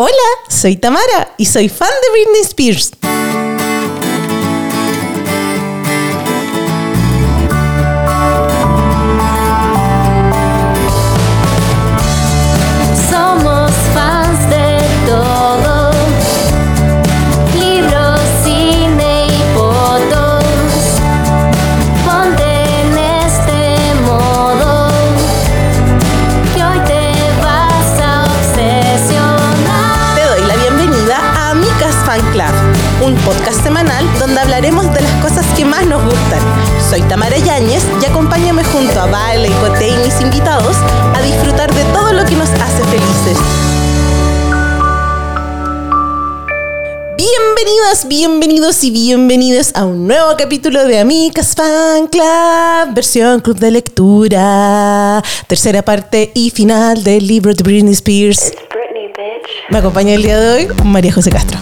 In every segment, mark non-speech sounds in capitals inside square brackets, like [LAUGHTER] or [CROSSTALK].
Hola, soy Tamara y soy fan de Britney Spears. Podcast semanal donde hablaremos de las cosas que más nos gustan. Soy Tamara Yáñez y acompáñame junto a Vale, Cote y mis invitados a disfrutar de todo lo que nos hace felices. Bienvenidas, bienvenidos y bienvenidas a un nuevo capítulo de Amicas Fan Club, versión club de lectura, tercera parte y final del libro de Britney Spears. Me acompaña el día de hoy María José Castro.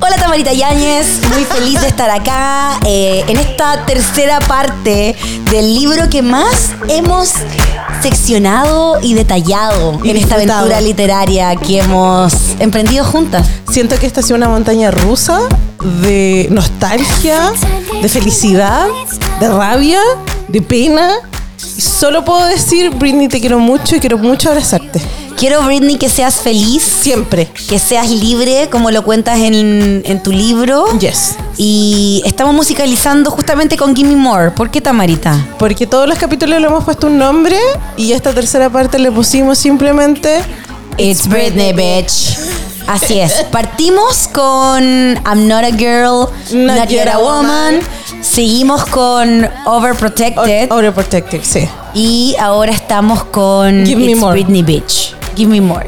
Hola Tamarita Yáñez, muy feliz de estar acá eh, en esta tercera parte del libro que más hemos seccionado y detallado Y en esta aventura literaria que hemos emprendido juntas. Siento que esta ha sido una montaña rusa de nostalgia, de felicidad, de rabia, de pena. Solo puedo decir, Britney, te quiero mucho y quiero mucho abrazarte. Quiero, Britney, que seas feliz, Siempre. que seas libre, como lo cuentas en, en tu libro. Yes. Y estamos musicalizando justamente con Gimme More. ¿Por qué Tamarita? Porque todos los capítulos le hemos puesto un nombre y esta tercera parte le pusimos simplemente It's Britney, bitch. Así es. Partimos con I'm not a girl, not, yet a woman. Seguimos con Overprotected. Overprotected, sí. y ahora estamos con Give me more. Britney, bitch. Give me more.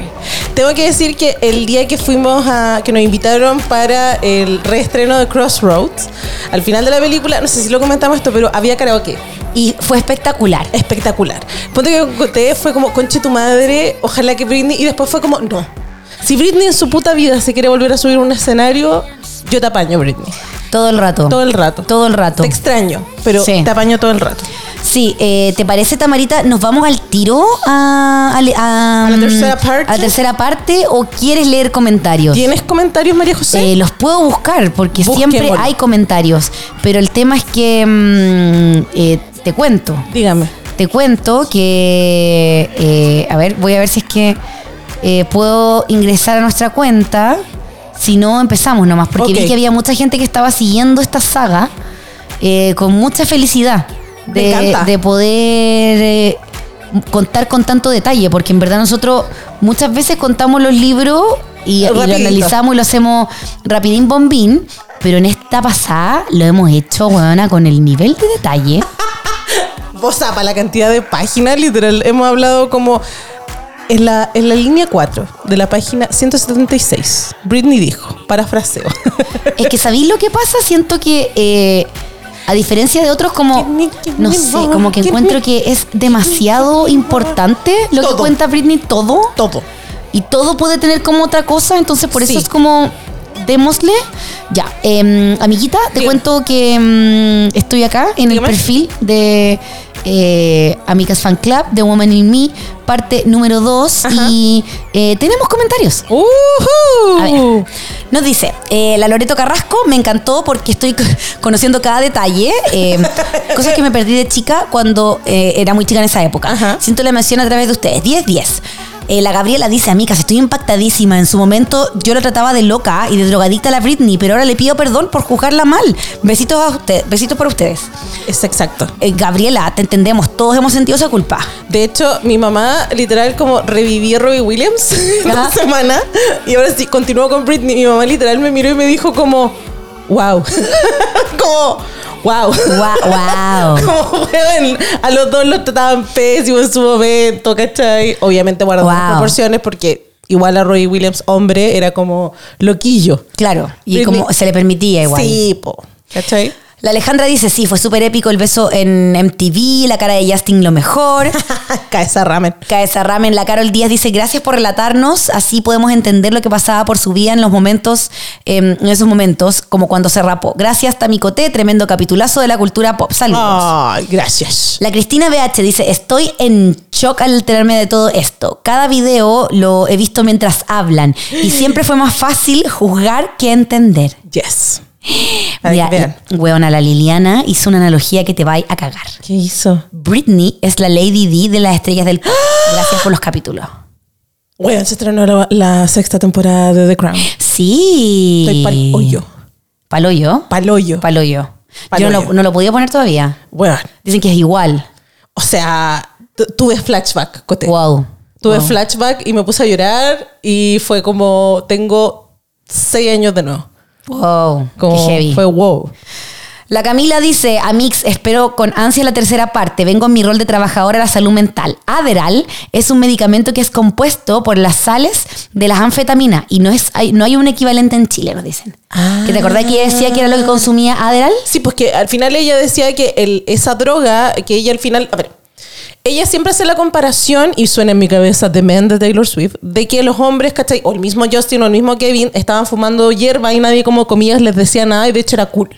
Tengo que decir que el día que fuimos a. que nos invitaron para el reestreno de Crossroads, al final de la película, no sé si lo comentamos esto, pero había karaoke. Y fue espectacular. Espectacular. Ponte que con Coté fue como, conche tu madre, ojalá que Britney. Y después fue como, no. Si Britney en su puta vida se quiere volver a subir a un escenario, yo te apaño, Britney. Todo el rato. Todo el rato. Todo el rato. Te extraño, pero Sí. te apaño todo el rato. Sí, eh, ¿te parece, Tamarita? ¿Nos vamos al tiro a, a- a- ¿A la tercera parte? a la tercera parte o quieres leer comentarios? ¿Tienes comentarios, María José? Eh, los puedo buscar porque siempre hay comentarios. Pero el tema es que mm, eh, te cuento. Dígame. Te cuento que. a ver, voy a ver si es que eh, puedo ingresar a nuestra cuenta. Si no, empezamos nomás. Porque vi que había mucha gente que estaba siguiendo esta saga eh, con mucha felicidad de, de poder eh, contar con tanto detalle. Porque en verdad nosotros muchas veces contamos los libros y, y lo analizamos y lo hacemos rapidín bombín. Pero en esta pasada lo hemos hecho, weona, con el nivel de detalle. [LAUGHS] Vos para la cantidad de páginas, literal. Hemos hablado como en la, en la línea 4 de la página 176. Britney dijo, parafraseo. [LAUGHS] Es que ¿sabéis lo que pasa? Siento que, eh, a diferencia de otros, como, no sé, como que encuentro que es demasiado importante lo que cuenta Britney, todo. Todo. Y todo puede tener como otra cosa, entonces por eso Sí. es como, démosle. Ya, em, amiguita, te cuento que em, estoy acá en Dígame. el perfil de eh, Amigas Fan Club, de Woman in Me, parte número 2, Ajá. y eh, tenemos comentarios. Ver, nos dice, eh, la Loreto Carrasco me encantó porque estoy co- conociendo cada detalle, eh, [LAUGHS] cosas que me perdí de chica cuando era muy chica en esa época. Ajá. Siento la emoción a través de ustedes. 10-10. Eh, la Gabriela dice, amigas, estoy impactadísima. En su momento yo la trataba de loca y de drogadicta a la Britney, pero ahora le pido perdón por juzgarla mal. Besitos a ustedes, besitos por ustedes. Es exacto. Eh, Gabriela, te entendemos, todos hemos sentido esa culpa. De hecho, mi mamá literal como reviví a Robbie Williams [LAUGHS] Ajá. semana y ahora sí continuó con Britney. Mi mamá literal me miró y me dijo como, wow. [LAUGHS] como, wow. Wow. [LAUGHS] Como, weón, a los dos los trataban pésimo en su momento, ¿cachai? Obviamente guardando las Wow. proporciones porque igual a Roy Williams, hombre, era como loquillo. Claro, y como se le permitía igual. Sí, po. ¿Cachai? La Alejandra dice, sí, fue súper épico el beso en MTV, la cara de Justin lo mejor. [LAUGHS] Cabeza ramen. Cabeza Ramen, la Carol Díaz dice, gracias por relatarnos, así podemos entender lo que pasaba por su vida en los momentos, eh, en esos momentos, como cuando se rapó. Gracias, Tamicote, tremendo capitulazo de la cultura pop. Saludos. Ay, gracias. La Cristina BH dice, estoy en shock al enterarme de todo esto. Cada video lo he visto mientras hablan y siempre fue más fácil juzgar que entender. Yes. [GASPS] Mira, vean. weona, la Liliana hizo una analogía que te va a cagar. ¿Qué hizo? Britney es la Lady D de las estrellas del pop. [GASPS] Gracias por los capítulos. Bueno, se estrenó la, la sexta temporada de The Crown. Sí. Estoy pal hoyo. ¿Paloyo? Paloyo. Paloyo. Yo Paloyo. no lo, no lo podía poner todavía. Bueno, Dicen que es igual. o sea, tu- tuve flashback, Cote. Wow. Tuve Wow. flashback y me puse a llorar y fue como, tengo seis años de nuevo. Wow. Como Qué heavy. fue wow. La Camila dice, Amix, espero con ansia la tercera parte. Vengo en mi rol de trabajadora de la salud mental. Adderall es un medicamento que es compuesto por las sales de las anfetaminas y no, es, hay, no hay un equivalente en Chile, nos dicen. Ah. ¿Que te acordás que ella decía que era lo que consumía Adderall? Sí, pues que al final ella decía que el- esa droga, que ella al final, a ver, ella siempre hace la comparación, y suena en mi cabeza The Man de Taylor Swift, de que los hombres, ¿cachai? O el mismo Justin o el mismo Kevin estaban fumando hierba y nadie como comillas les decía nada y de hecho era cool.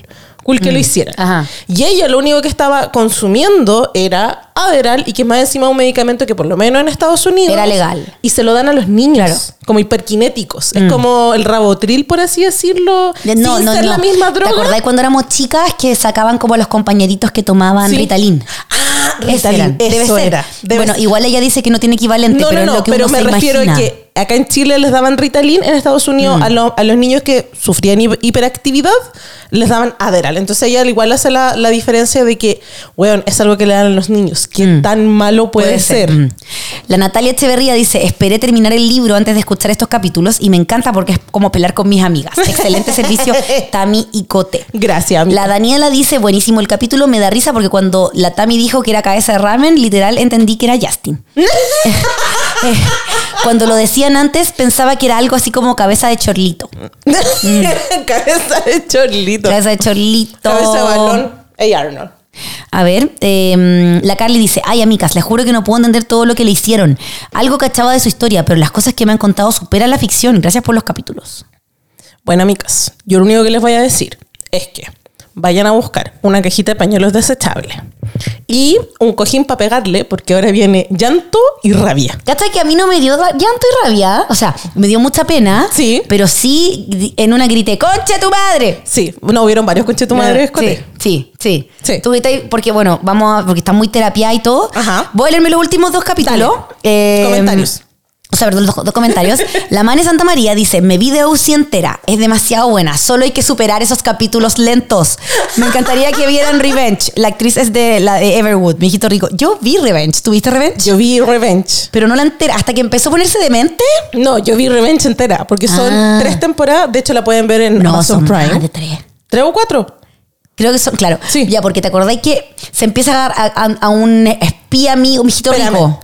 Cool que lo hicieran. Mm. Ajá. Y ella lo único que estaba consumiendo era Adderall y que es más encima un medicamento que por lo menos en Estados Unidos Era legal. Y se lo dan a los niños Claro. Mm. como hiperkinéticos. Es como el rabotril, por así decirlo. De- sin ser la misma droga. ¿Te acordás cuando éramos chicas que sacaban como a los compañeritos que tomaban Sí. Ritalin? Ah, Ritalin, eran. Debe eso ser. era. Debe bueno, ser. igual ella dice que no tiene equivalente, No, pero no, es no, lo que pero uno me se refiero imagina. a que acá en Chile les daban Ritalin, en Estados Unidos Mm. a, lo- a los niños que sufrían hi- hiperactividad les daban Adderall. Entonces ella al igual hace la, la diferencia de que, weón, es algo que le dan a los niños. ¿Qué tan malo puede, ser? Mm. La Natalia Echeverría dice, esperé terminar el libro antes de escuchar estos capítulos y me encanta porque es como pelar con mis amigas. Excelente [LAUGHS] servicio, Tami y Cote. Gracias, amiga. La Daniela dice, buenísimo el capítulo, me da risa porque cuando la Tami dijo que era cabeza de ramen, literal entendí que era Justin. [LAUGHS] [LAUGHS] Cuando lo decían antes pensaba que era algo así como cabeza de chorlito. Cabeza de chorlito. Cabeza de chorlito. Cabeza de balón. Hey Arnold. A ver, eh, la Carly dice, ay amigas, les juro que no puedo entender todo lo que le hicieron. Algo cachaba de su historia, pero las cosas que me han contado superan la ficción. Gracias por los capítulos. Bueno, amigas, yo lo único que les voy a decir es que vayan a buscar una cajita de pañuelos desechables y un cojín para pegarle, porque ahora viene llanto y rabia. ¿Cachai que a mí no me dio llanto y rabia? O sea, me dio mucha pena. Sí. Pero sí, en una grité, ¡concha tu madre! Sí, no hubieron varios conche tu madre. Sí, sí, sí. Sí. Porque bueno, vamos a, porque está muy terapia y todo. Ajá. Voy a leerme los últimos dos capítulos. Dale. Comentarios. O sea, perdón, los dos comentarios. La Mane Santa María dice, me vi de UCI entera, es demasiado buena, solo hay que superar esos capítulos lentos. Me encantaría que vieran Revenge. La actriz es de, la de Everwood, mi hijito rico. Yo vi Revenge, ¿tuviste Revenge? Yo vi Revenge. Pero no la entera, hasta que empezó a ponerse demente. No, yo vi Revenge entera, porque son Ah. tres temporadas. De hecho, la pueden ver en No, Amazon son Prime. de tres. ¿Tres o cuatro? Creo que son, claro. Sí. Ya, porque te acordáis que se empieza a, a- a un espía amigo, mi hijito Espérame. rico.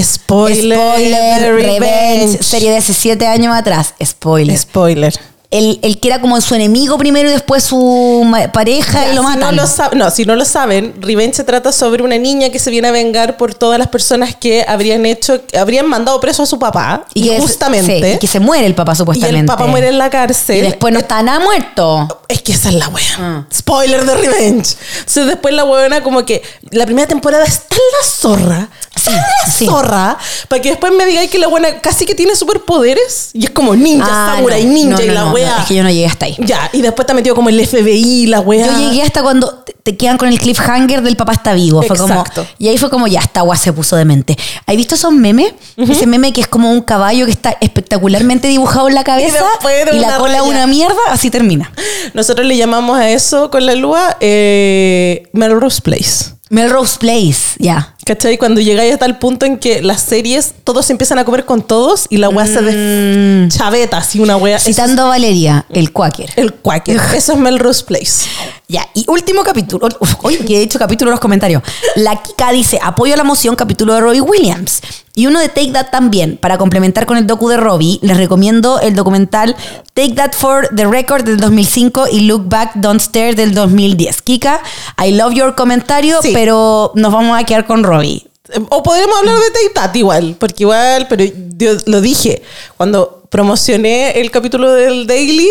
Spoiler. Spoiler, de Revenge, serie de hace siete años atrás. Spoiler. Spoiler. El, el que era como su enemigo primero y después su pareja Ya, y lo si matan. No, lo sab- no, si no lo saben, Revenge se trata sobre una niña que se viene a vengar por todas las personas que habrían hecho, habrían mandado preso a su papá. Y, es- justamente. sí, y que se muere el papá y supuestamente. el papá muere en la cárcel. Y después no está nada muerto. Es que esa es la wea. Ah. Spoiler de Revenge. Entonces después la weona como que la primera temporada está en la zorra. Está en la sí. zorra. Para que después me digáis que la buena casi que tiene superpoderes. Y es como ninja, Ah, samurai, no, ninja no, y la no, wea. es que yo no llegué hasta ahí. Ya, y después te metido como el FBI, la wea. Yo llegué hasta cuando te- quedan con el cliffhanger del papá está vivo. Fue como, Exacto. y ahí fue como, ya, esta agua se puso demente. ¿Has visto esos memes? Ese meme que es como un caballo que está espectacularmente dibujado en la cabeza de y, la cola raya. una mierda, así termina. Nosotros le llamamos a eso con la lua eh, Melrose Place. Melrose Place, ya. ¿Cachai? Cuando llegáis a tal punto en que las series, todos se empiezan a comer con todos y la wea se Mm. deschaveta así una es Citando a Valeria, el Quaker. el quaker. Eso es Melrose Place. Ya, y último capítulo. Oye, que he hecho capítulo en los comentarios. La Kika dice, apoyo a la moción, capítulo de Robbie Williams. Y uno de Take That también. Para complementar con el docu de Robbie, les recomiendo el documental Take That for the Record del 2005 y Look Back, Don't Stare del 2010. Kika, I love your comentario, Sí. pero nos vamos a quedar con Robbie. O podemos hablar de Take That igual, porque igual, pero yo lo dije, cuando promocioné el capítulo del Daily,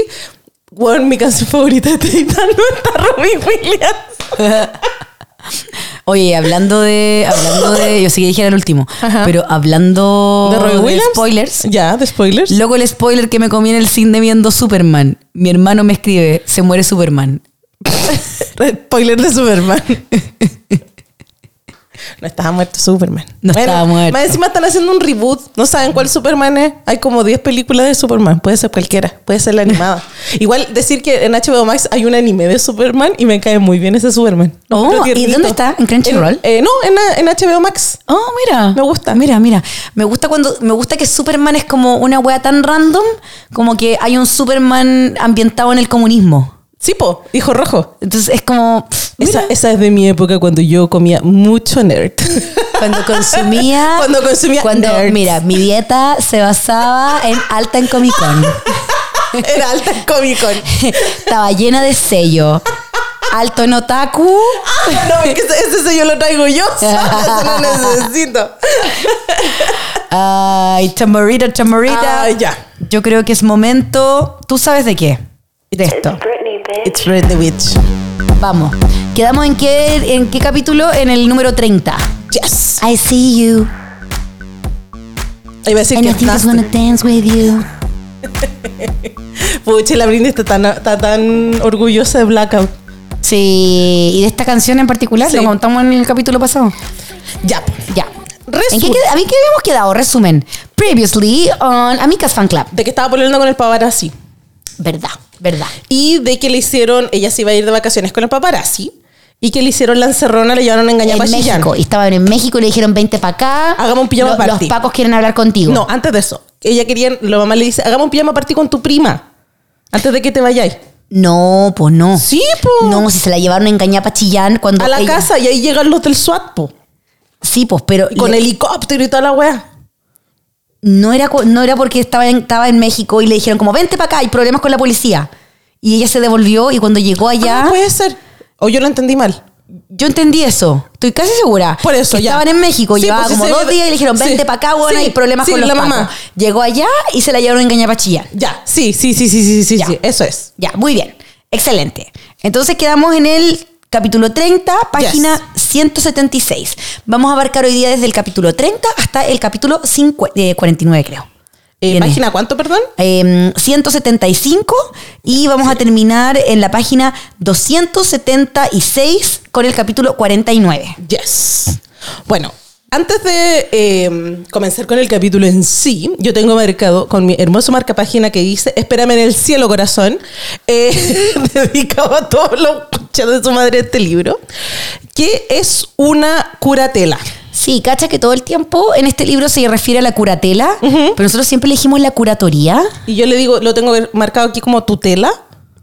bueno, mi canción favorita de no está Robbie Williams. [LAUGHS] Oye, hablando de. Hablando de. Yo sé que dije era el último. Ajá. Pero hablando ¿De Robbie Williams? spoilers. Ya, de spoilers. Luego el spoiler que me comí en el cine viendo Superman. Mi hermano me escribe, se muere Superman. [LAUGHS] Spoiler de Superman. [LAUGHS] No estaba muerto Superman. No estaba muerto. Más encima están haciendo un reboot. No saben cuál Superman es. Hay como 10 películas de Superman. Puede ser cualquiera. Puede ser la animada. [LAUGHS] Igual decir que en HBO Max hay un anime de Superman y me cae muy bien ese Superman. Oh, ¿y dónde está? ¿En Crunchyroll? eh, no, en, en HBO Max. Oh, mira. Me gusta. Mira, mira. Me gusta cuando. Me gusta que Superman es como una wea tan random como que hay un Superman ambientado en el comunismo. Sí, po. Hijo rojo. Entonces es como. pff, Esa, esa es de mi época cuando yo comía mucho nerd. [LAUGHS] cuando consumía. [LAUGHS] Cuando consumía Cuando, nerds. mira, mi dieta se basaba en alta en Comic Con. [LAUGHS] Era alta en Comic Con. Estaba llena de sello. Alto en otaku. No, es que ese, sello lo traigo yo. Eso no necesito. Ay, chamorita, chamorita. Ah, ya. Yo creo que es momento. ¿Tú sabes de qué? De esto. Britney, bitch. It's Britney Witch. Vamos. ¿Quedamos en qué, en qué capítulo? En el número 30. Yes. I see you. Iba a decir And I think I wanna dance with you. [LAUGHS] Pucha, la Britney está tan, está tan orgullosa de Blackout. Sí. ¿Y de esta canción en particular? Sí. Lo contamos en el capítulo pasado. Ya. Ya. ¿En qué, ¿A mí qué habíamos quedado? Resumen. Previously on Amicas Fan Club. De que estaba poniendo con el paparazzi. Verdad, verdad. Y de que le hicieron, ella se iba a ir de vacaciones con el paparazzi. Y que le hicieron la encerrona, le llevaron a engañar en Chillán. México. Y estaban en México y le dijeron, vente para acá. Hagamos un pijama Lo- party. Los pacos quieren hablar contigo. No, antes de eso. Ella quería, la mamá le dice, hagamos un pijama party con tu prima. Antes de que te vayáis. No, pues no. Sí, po. No, si se la llevaron a engañar para Chillán cuando A la ella- casa y ahí llegan los del SWAT, po. Sí, pues, pero con le- helicóptero y toda la wea. No, era, no era porque estaba en, estaba en México y le dijeron como, vente para acá, hay problemas con la policía. Y ella se devolvió y cuando llegó allá, Ah, puede ser. O yo lo entendí mal. yo entendí eso. Estoy casi segura. Por eso, que ya. Estaban en México, Sí, llevaba pues, como sí, dos sí, días y le dijeron, sí. vente para acá, bueno, Sí, hay problemas sí, con los la pacos. mamá. Llegó allá y se la llevaron a engañar para Chillán. Ya, sí, sí, sí, sí, sí, sí, sí, eso es. Ya, muy bien. Excelente. Entonces quedamos en el capítulo 30, página 176. Vamos a abarcar hoy día desde el capítulo 30 hasta el capítulo 50 eh, 49, creo. Eh. ¿Página cuánto, perdón? Em, 175 y vamos a terminar en la página 276 con el capítulo 49. Yes. Bueno, antes de eh, comenzar con el capítulo en sí, yo tengo marcado con mi hermoso marca página que dice Espérame en el cielo, corazón, eh, [LAUGHS] dedicado a todos los conchas de su madre este libro, que es una curatela. Sí, cacha que todo el tiempo en este libro se refiere a la curatela, pero nosotros siempre le dijimos la curatoría, Y yo le digo, lo tengo marcado aquí como tutela,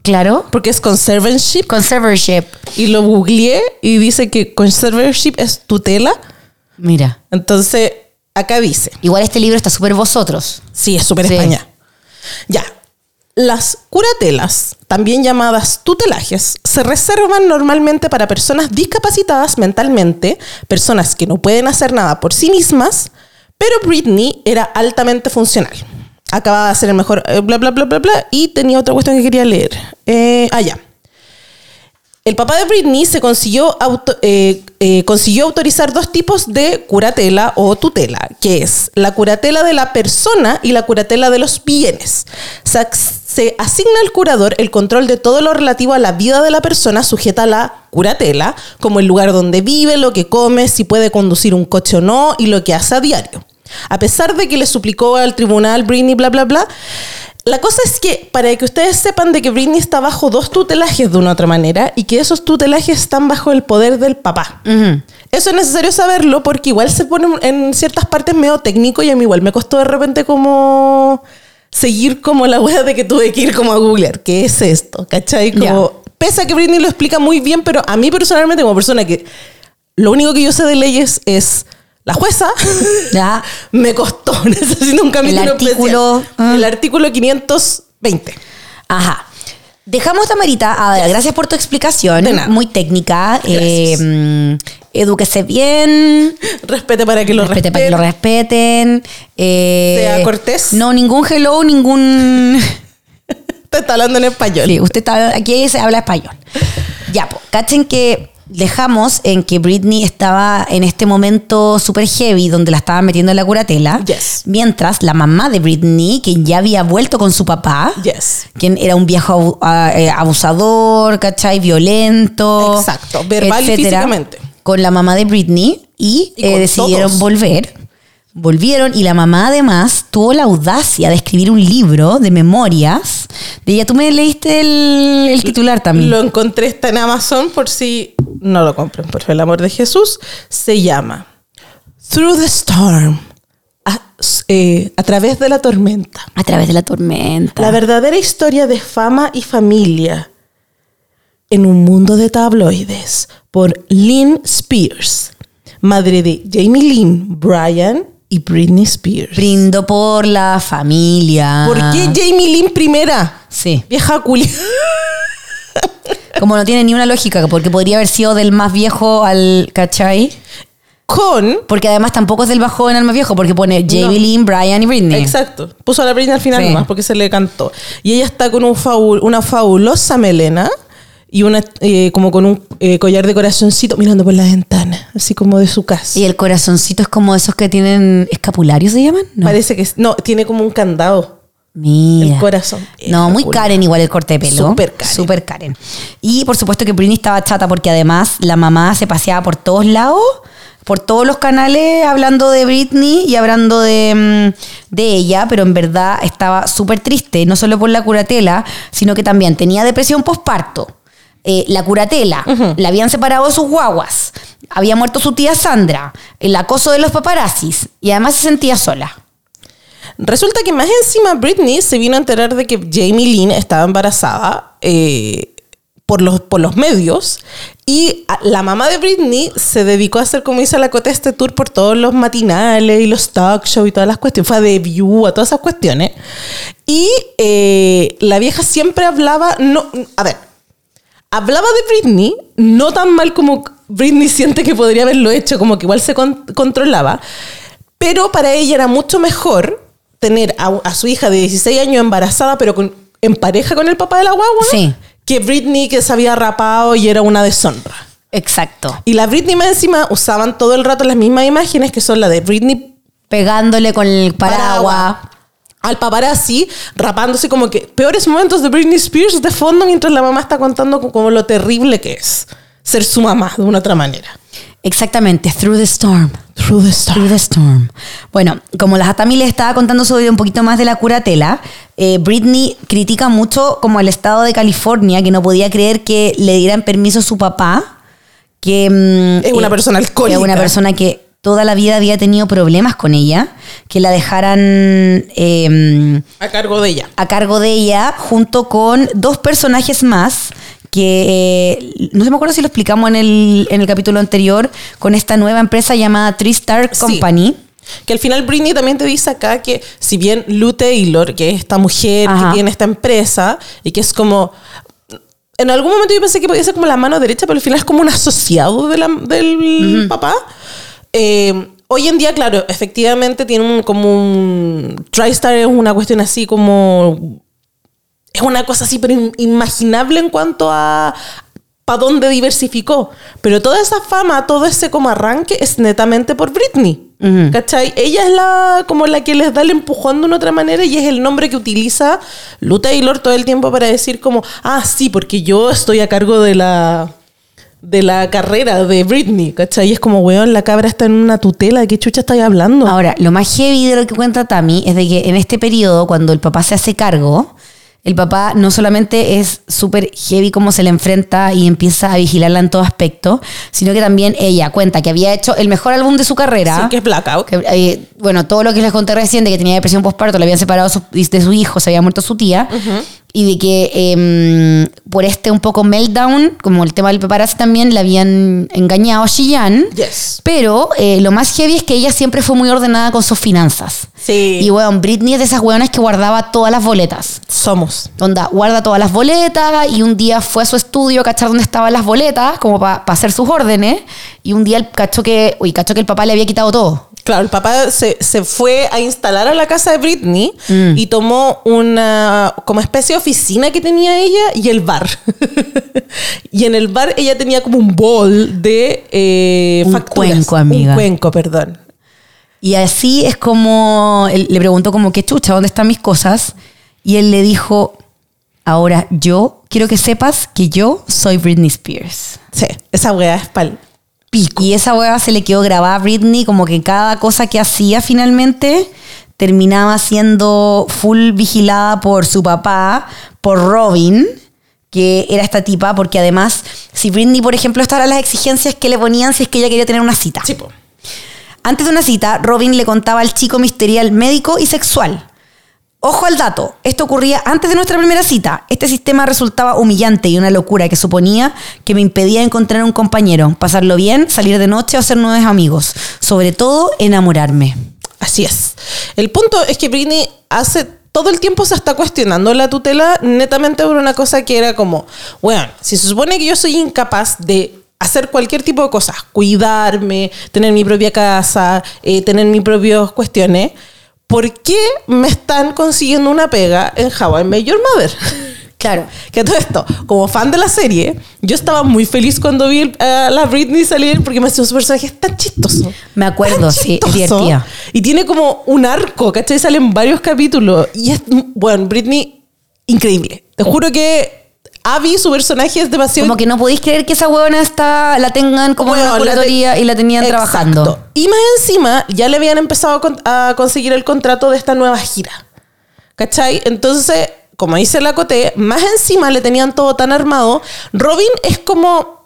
claro. porque es conservanship. Conservatorship. Y lo googleé y dice que conservatorship es tutela. Mira. Entonces, acá dice. Igual este libro está súper vosotros. Sí, es súper Sí. España. Ya. Las curatelas, también llamadas tutelajes, se reservan normalmente para personas discapacitadas mentalmente, personas que no pueden hacer nada por sí mismas, pero Britney era altamente funcional. Acababa de hacer el mejor eh, bla, bla, bla, bla, bla, y tenía otra cuestión que quería leer. Eh, ah, ya. El papá de Britney se consiguió, auto- eh, eh, consiguió autorizar dos tipos de curatela o tutela, que es la curatela de la persona y la curatela de los bienes. Se, se asigna al curador el control de todo lo relativo a la vida de la persona sujeta a la curatela, como el lugar donde vive, lo que come, si puede conducir un coche o no y lo que hace a diario. A pesar de que le suplicó al tribunal Britney, bla, bla, bla, la cosa es que, para que ustedes sepan de que Britney está bajo dos tutelajes de una u otra manera y que esos tutelajes están bajo el poder del papá. Eso es necesario saberlo porque igual se pone en ciertas partes medio técnico y a mí igual me costó de repente como seguir como la wea de que tuve que ir como a googlear. ¿Qué es esto? ¿Cachai? Como, Pese a que Britney lo explica muy bien, pero a mí personalmente, como persona que lo único que yo sé de leyes es la jueza, [LAUGHS] Ya. me costó. [LAUGHS] Necesito un capítulo El artículo, especial. ah. El artículo 520. Ajá. Dejamos Tamarita. A ver, gracias por tu explicación. Muy técnica. Eh, mm, edúquese bien. [LAUGHS] Respete para que lo respete respete. para que lo respeten. eh, Sea cortés. No, ningún hello, ningún. Te está hablando en español. Sí, usted está, aquí se habla español. Ya, po, cachen que dejamos en que Britney estaba en este momento súper heavy donde la estaban metiendo en la curatela. Yes. Mientras la mamá de Britney, quien ya había vuelto con su papá, Yes. quien era un viejo ah, eh, abusador, ¿cachai? Violento. Exacto, verbal y físicamente. Con la mamá de Britney y, Y eh, decidieron todos. volver. Volvieron y la mamá además tuvo la audacia de escribir un libro de memorias. De ella, tú me leíste el, el titular también. Lo encontré está en Amazon por si no lo compren, por el amor de Jesús. Se llama Through the Storm. A, eh, a través de la tormenta. A través de la tormenta. La verdadera historia de fama y familia en un mundo de tabloides por Lynn Spears, madre de Jamie Lynn, Brian y Britney Spears. Brindo por la familia. ¿Por qué Jamie Lynn primera? Sí. Vieja culia. Como no tiene ni una lógica, porque podría haber sido del más viejo al, ¿cachai? Con Porque además tampoco es del más joven al más viejo, porque pone Jamie Lynn, Brian y Britney. Exacto. Puso a la Britney al final Sí. nomás porque se le cantó. Y ella está con un fabu- una fabulosa melena y una eh, como con un eh, collar de corazoncito mirando por la ventana, así como de su casa. Y el corazoncito es como esos que tienen escapularios, ¿se llaman? No. Parece que es- no, tiene como un candado. Mira. El corazón. No, muy Espectacular. Karen igual el corte de pelo. Súper Karen. Súper Karen. Y por supuesto que Britney estaba chata porque además la mamá se paseaba por todos lados, por todos los canales hablando de Britney y hablando de, mm, de ella, pero en verdad estaba súper triste, no solo por la curatela, sino que también tenía depresión postparto. Eh, la curatela, la habían separado de sus guaguas, había muerto su tía Sandra, el acoso de los paparazzis y además se sentía sola. Resulta que más encima Britney se vino a enterar de que Jamie Lynn estaba embarazada eh, por, los, por los medios y la mamá de Britney se dedicó a hacer, como dice la Cote, este tour por todos los matinales y los talk show y todas las cuestiones. Fue a The View, a todas esas cuestiones. Y eh, la vieja siempre hablaba, no, a ver, hablaba de Britney, no tan mal como Britney siente que podría haberlo hecho, como que igual se con- controlaba, pero para ella era mucho mejor tener a, a su hija de 16 años embarazada, pero con- en pareja con el papá de la guagua, Sí. que Britney que se había rapado y era una deshonra. Exacto. Y la Britney más encima usaban todo el rato las mismas imágenes que son la de Britney Pegándole con el paraguas. Al paparazzi, rapándose como que peores momentos de Britney Spears de fondo mientras la mamá está contando co- como lo terrible que es ser su mamá de una otra manera. Exactamente, Through the Storm. Through the storm. Through the Storm. Bueno, como la Atami les estaba contando sobre un poquito más de la curatela, eh, Britney critica mucho como el estado de California, que no podía creer que le dieran permiso a su papá, que mm, Es una persona alcohólica. Es una persona que toda la vida había tenido problemas con ella, que la dejaran eh, A cargo de ella. a cargo de ella junto con dos personajes más que eh, no se me acuerdo si lo explicamos en el, en el capítulo anterior con esta nueva empresa llamada Three Star Sí. Company. Que al final Britney también te dice acá que si bien Lou Taylor, que es esta mujer Ajá. que tiene esta empresa y que es como... En algún momento yo pensé que podía ser como la mano derecha, pero al final es como un asociado de la- del papá. Eh, hoy en día, claro, efectivamente tiene un, como un... TriStar es una cuestión así como... Es una cosa así, pero inimaginable en cuanto a para dónde diversificó. Pero toda esa fama, todo ese como arranque es netamente por Britney. ¿Cachai? Ella es la como la que les da el empujón de una otra manera y es el nombre que utiliza Lou Taylor todo el tiempo para decir como, ah, sí, porque yo estoy a cargo de la de la carrera de Britney, ¿cachai? Y es como, weón, la cabra está en una tutela, ¿de qué chucha estáis hablando? Ahora, lo más heavy de lo que cuenta Tami es de que en este periodo, cuando el papá se hace cargo, el papá no solamente es súper heavy como se le enfrenta y empieza a vigilarla en todo aspecto, sino que también ella cuenta que había hecho el mejor álbum de su carrera. Sí, que es Blackout. que, eh, bueno, todo lo que les conté recién de que tenía depresión postparto, le habían separado su- de su hijo, se había muerto su tía. Y de que em, por este un poco meltdown, como el tema del paparazzi también, le habían engañado a Cheyenne. Yes. Pero eh, lo más heavy es que ella siempre fue muy ordenada con sus finanzas. Sí. Y weón, Britney es de esas weonas que guardaba todas las boletas. Somos. Onda, guarda todas las boletas y un día fue a su estudio a cachar dónde estaban las boletas, como para hacer sus órdenes. Y un día el cachó que, uy, cachó que el papá le había quitado todo. Claro, el papá se, se fue a instalar a la casa de Britney Mm. y tomó una como especie de oficina que tenía ella y el bar. [LAUGHS] y en el bar ella tenía como un bol de eh, Un facturas. cuenco, amiga. Un cuenco, perdón. Y así es como, él le preguntó como, ¿qué chucha? ¿Dónde están mis cosas? Y él le dijo, ahora yo quiero que sepas que yo soy Britney Spears. Sí, esa weá es pal. Y esa hueá se le quedó grabada a Britney, como que cada cosa que hacía finalmente terminaba siendo full vigilada por su papá, por Robin, que era esta tipa, porque además, si Britney, por ejemplo, estas eran las exigencias que le ponían si es que ella quería tener una cita. Sí, po. Antes de una cita, Robin le contaba al chico misterial médico y sexual. Ojo al dato, esto ocurría antes de nuestra primera cita. Este sistema resultaba humillante y una locura que suponía que me impedía encontrar un compañero, pasarlo bien, salir de noche o hacer nuevos amigos. Sobre todo, enamorarme. Así es. El punto es que Britney hace todo el tiempo se está cuestionando la tutela netamente por una cosa que era como, bueno, si se supone que yo soy incapaz de hacer cualquier tipo de cosas, cuidarme, tener mi propia casa, eh, tener mis propias cuestiones, ¿por qué me están consiguiendo una pega en How I Met Your Mother? [LAUGHS] Claro. Que todo esto, como fan de la serie, yo estaba muy feliz cuando vi a la Britney salir porque me hacía su personaje tan chistoso. Me acuerdo, sí, divertida. Y tiene como un arco, ¿cachai? Salen varios capítulos. Y es, bueno, Britney, increíble. Te juro que Abby, su personaje es demasiado... Como que no podéis creer que esa huevona está, la tengan como en una la te- curatoría y la tenían Exacto. trabajando. Y más encima, ya le habían empezado a conseguir el contrato de esta nueva gira. ¿Cachai? Entonces, como dice la Coté, más encima le tenían todo tan armado. Robin es como.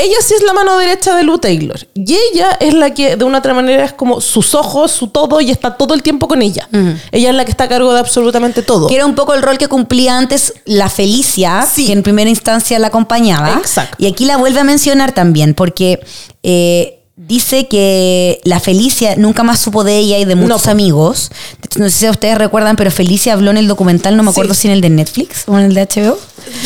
Ella sí es la mano derecha de Lou Taylor. Y ella es la que, de una otra manera, es como sus ojos, su todo, y está todo el tiempo con ella. Ella es la que está a cargo de absolutamente todo. Que era un poco el rol que cumplía antes la Felicia, Sí. que en primera instancia la acompañaba. Exacto. Y aquí la vuelve a mencionar también, porque eh, dice que la Felicia nunca más supo de ella y de muchos amigos. No sé si ustedes recuerdan, pero Felicia habló en el documental, no me Sí. acuerdo si en el de Netflix o en el de HBO.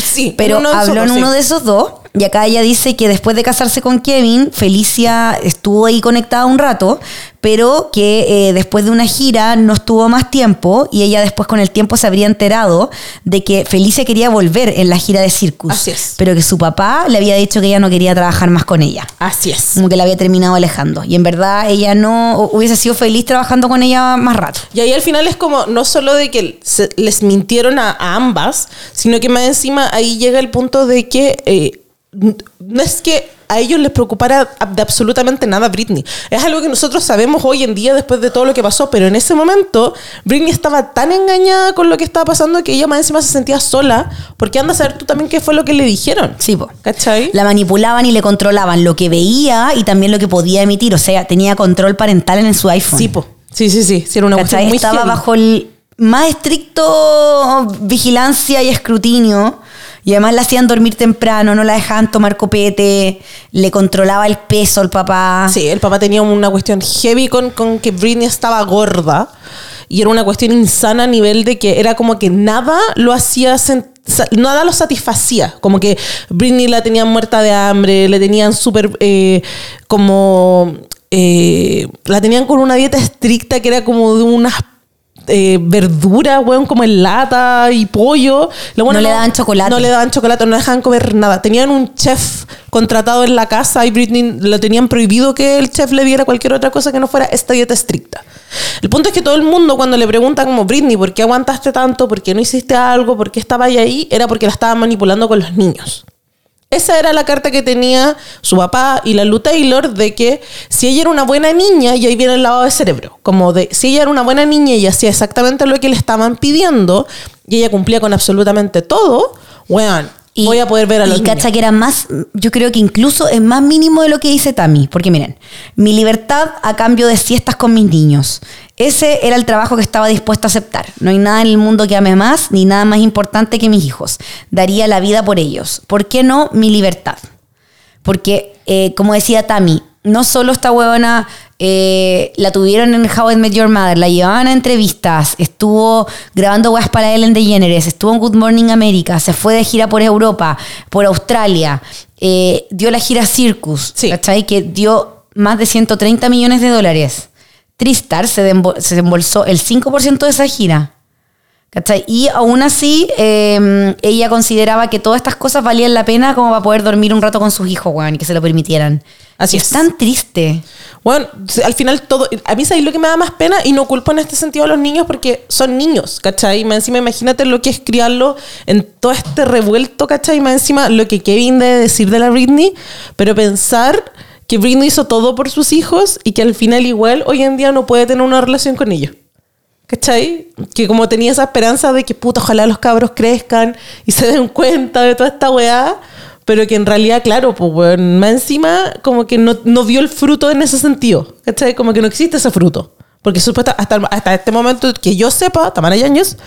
Sí, Pero uno habló en uno sí. de esos dos. Y acá ella dice que después de casarse con Kevin, Felicia estuvo ahí conectada un rato, pero que eh, después de una gira no estuvo más tiempo y ella después con el tiempo se habría enterado de que Felicia quería volver en la gira de Circus. Así es. Pero que su papá le había dicho que ella no quería trabajar más con ella. Así es. Como que la había terminado alejando. Y en verdad ella no hubiese sido feliz trabajando con ella más rato. Y ahí al final es como, no solo de que se- les mintieron a, a ambas, sino que más encima ahí llega el punto de que eh, no es que a ellos les preocupara de absolutamente nada Britney. Es algo que nosotros sabemos hoy en día después de todo lo que pasó, pero en ese momento Britney estaba tan engañada con lo que estaba pasando que ella más encima se sentía sola, porque anda a saber tú también qué fue lo que le dijeron. Sí, po. ¿Cachai? La manipulaban y le controlaban lo que veía y también lo que podía emitir. O sea, tenía control parental en su iPhone. Sí, po. Sí, sí, sí. Sí, era una cuestión muy Estaba bajo el más estricto vigilancia y escrutinio. Y además la hacían dormir temprano, no la dejaban tomar copete, le controlaba el peso al papá. Sí, el papá tenía una cuestión heavy con, con que Britney estaba gorda. Y era una cuestión insana a nivel de que era como que nada lo hacía, nada lo satisfacía. Como que Britney la tenían muerta de hambre, le tenían súper eh, como... eh, la tenían con una dieta estricta que era como de unas eh, verduras, weón, como en lata y pollo. Lo No le daban chocolate. No le daban chocolate, no dejaban comer nada. Tenían un chef contratado en la casa y Britney lo tenían prohibido que el chef le diera cualquier otra cosa que no fuera esta dieta estricta. El punto es que todo el mundo cuando le pregunta como Britney, ¿por qué aguantaste tanto? ¿Por qué no hiciste algo? ¿Por qué estaba ahí? Era porque la estaban manipulando con los niños. Esa era la carta que tenía su papá y la Lou Taylor de que si ella era una buena niña, y ahí viene el lavado de cerebro, como de si ella era una buena niña y hacía exactamente lo que le estaban pidiendo y ella cumplía con absolutamente todo, weón, voy a poder ver a los Y niños. cacha que era más, yo creo que incluso es más mínimo de lo que dice Tami. Porque miren, mi libertad a cambio de siestas con mis niños. Ese era el trabajo que estaba dispuesto a aceptar. No hay nada en el mundo que ame más, ni nada más importante que mis hijos. Daría la vida por ellos. ¿Por qué no mi libertad? Porque, eh, como decía Tami, no solo esta huevona eh, la tuvieron en How I Met Your Mother, la llevaban a entrevistas, estuvo grabando weas para Ellen DeGeneres, estuvo en Good Morning America, se fue de gira por Europa, por Australia, eh, dio la gira Circus, Sí. ¿cachai? Que dio más de 130 millones de dólares. Tristar se, desembolsó el 5% de esa gira. ¿Cachai? Y aún así, eh, ella consideraba que todas estas cosas valían la pena como para poder dormir un rato con sus hijos, weón, y que se lo permitieran. Así es. es. tan triste. Bueno, al final todo. A mí sabéis lo que me da más pena y no culpo en este sentido a los niños porque son niños, ¿cachai? Más encima, imagínate lo que es criarlo en todo este revuelto, ¿cachai? Más encima, lo que Kevin debe decir de la Britney, pero pensar que Britney hizo todo por sus hijos y que al final, igual, hoy en día no puede tener una relación con ellos. ¿Cachai? Que como tenía esa esperanza de que puta, ojalá los cabros crezcan y se den cuenta de toda esta weá, pero que en realidad, claro, pues más encima como que no, no vio el fruto en ese sentido. ¿Cachai? Como que no existe ese fruto. Porque supuesta, hasta, hasta este momento que yo sepa, Tamara Yañez,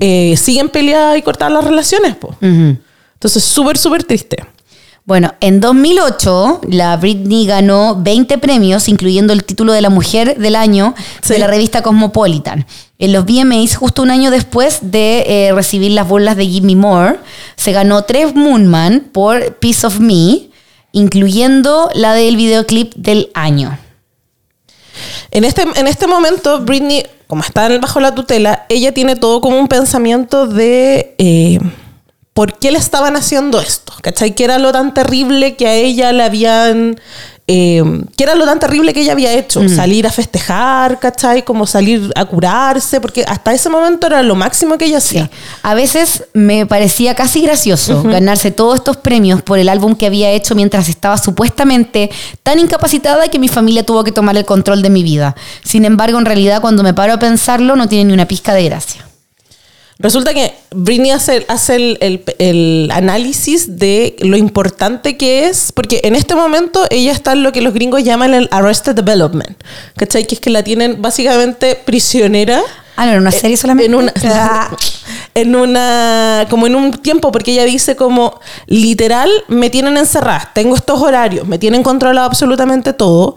eh, siguen peleadas y cortadas las relaciones, pues. Entonces, súper, súper triste. Bueno, en 2008 la Britney ganó 20 premios, incluyendo el título de la Mujer del Año de la revista Cosmopolitan. En los VMAs, justo un año después de eh, recibir las burlas de Gimme More, se ganó tres Moonman por Piece of Me, incluyendo la del videoclip del año. En este, en este momento, Britney, como está bajo la tutela, ella tiene todo como un pensamiento de eh, por qué le estaban haciendo esto. ¿Cachai? ¿Qué era lo tan terrible que a ella le habían... eh, ¿Qué era lo tan terrible que ella había hecho? Salir a festejar, ¿cachai? Como salir a curarse, porque hasta ese momento era lo máximo que ella Sí. hacía. A veces me parecía casi gracioso ganarse todos estos premios por el álbum que había hecho mientras estaba supuestamente tan incapacitada que mi familia tuvo que tomar el control de mi vida. Sin embargo, en realidad, cuando me paro a pensarlo, no tiene ni una pizca de gracia. Resulta que Britney hace, hace el, el- el análisis de lo importante que es, porque en este momento ella está en lo que los gringos llaman el Arrested Development, ¿cachai? Que es que la tienen básicamente prisionera. Ah, no, era una serie solamente. En una, [LAUGHS] en una, como en un tiempo, porque ella dice como, literal, me tienen encerrada, tengo estos horarios, me tienen controlado absolutamente todo,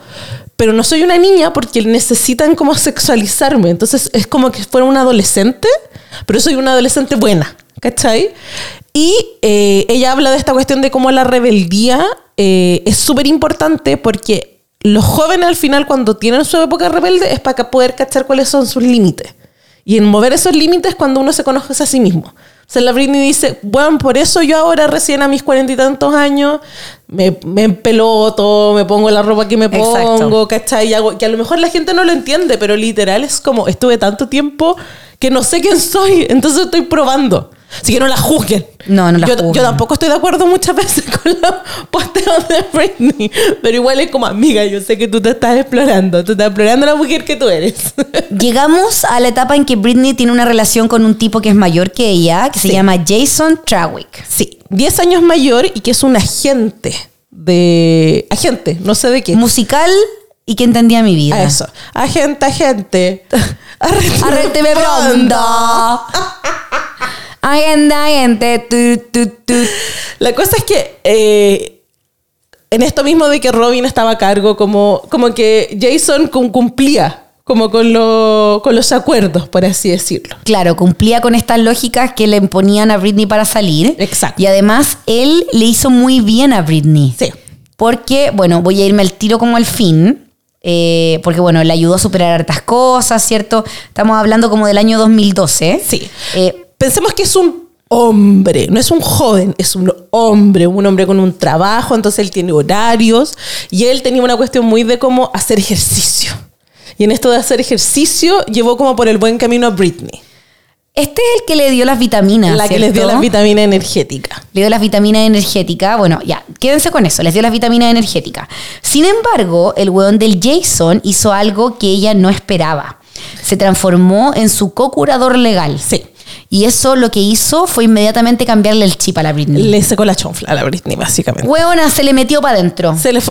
pero no soy una niña porque necesitan como sexualizarme, entonces es como que fuera una adolescente, pero soy una adolescente buena, ¿cachai? Y eh, ella habla de esta cuestión de cómo la rebeldía eh, es súper importante porque los jóvenes al final cuando tienen su época rebelde es para poder cachar cuáles son sus límites. Y en mover esos límites cuando uno se conoce a sí mismo. Sea, la Britney dice, bueno, por eso yo ahora recién a mis cuarenta y tantos años me, me empeloto, me pongo la ropa que me pongo, Exacto. ¿cachai? Y hago- que a lo mejor la gente no lo entiende, pero literal es como, estuve tanto tiempo que no sé quién soy, entonces estoy probando. Así que no la juzguen. No, no la yo, juzguen. yo tampoco estoy de acuerdo muchas veces [LAUGHS] con los posteos de Britney, pero igual es como amiga, yo sé que tú te estás explorando, tú estás explorando la mujer que tú eres. [LAUGHS] Llegamos a la etapa en que Britney tiene una relación con un tipo que es mayor que ella, que se llama Jason Trawick. Sí, 10 años mayor y que es un agente de... Agente, no sé de qué. Musical y que entendía mi vida. Eso. Agente, agente. [LAUGHS] Arréteme pronto. Agenda, gente. Tu, tu, tu. La cosa es que eh, en esto mismo de que Robin estaba a cargo, como, como que Jason cum- cumplía como con, lo- con los acuerdos, por así decirlo. Claro, cumplía con estas lógicas que le imponían a Britney para salir. Exacto. Y además, él le hizo muy bien a Britney. Sí. Porque, bueno, voy a irme al tiro como al fin. eh, porque, bueno, le ayudó a superar hartas cosas, ¿cierto? Estamos hablando como del año 2012. Sí. Eh, Pensemos que es un hombre, no es un joven, es un hombre, un hombre con un trabajo, entonces él tiene horarios y él tenía una cuestión muy de cómo hacer ejercicio. Y en esto de hacer ejercicio llevó como por el buen camino a Britney, este es el que le dio las vitaminas. la que les dio las vitaminas energéticas. Le dio las vitaminas energéticas. Bueno, ya, quédense con eso. Les dio las vitaminas energéticas. Sin embargo, el weón del Jason hizo algo que ella no esperaba. Se transformó en su co-curador legal. Sí. Y eso lo que hizo fue inmediatamente cambiarle el chip a la Britney. Le secó la chonfla a la Britney, básicamente. Hueona se le metió para adentro. Se le.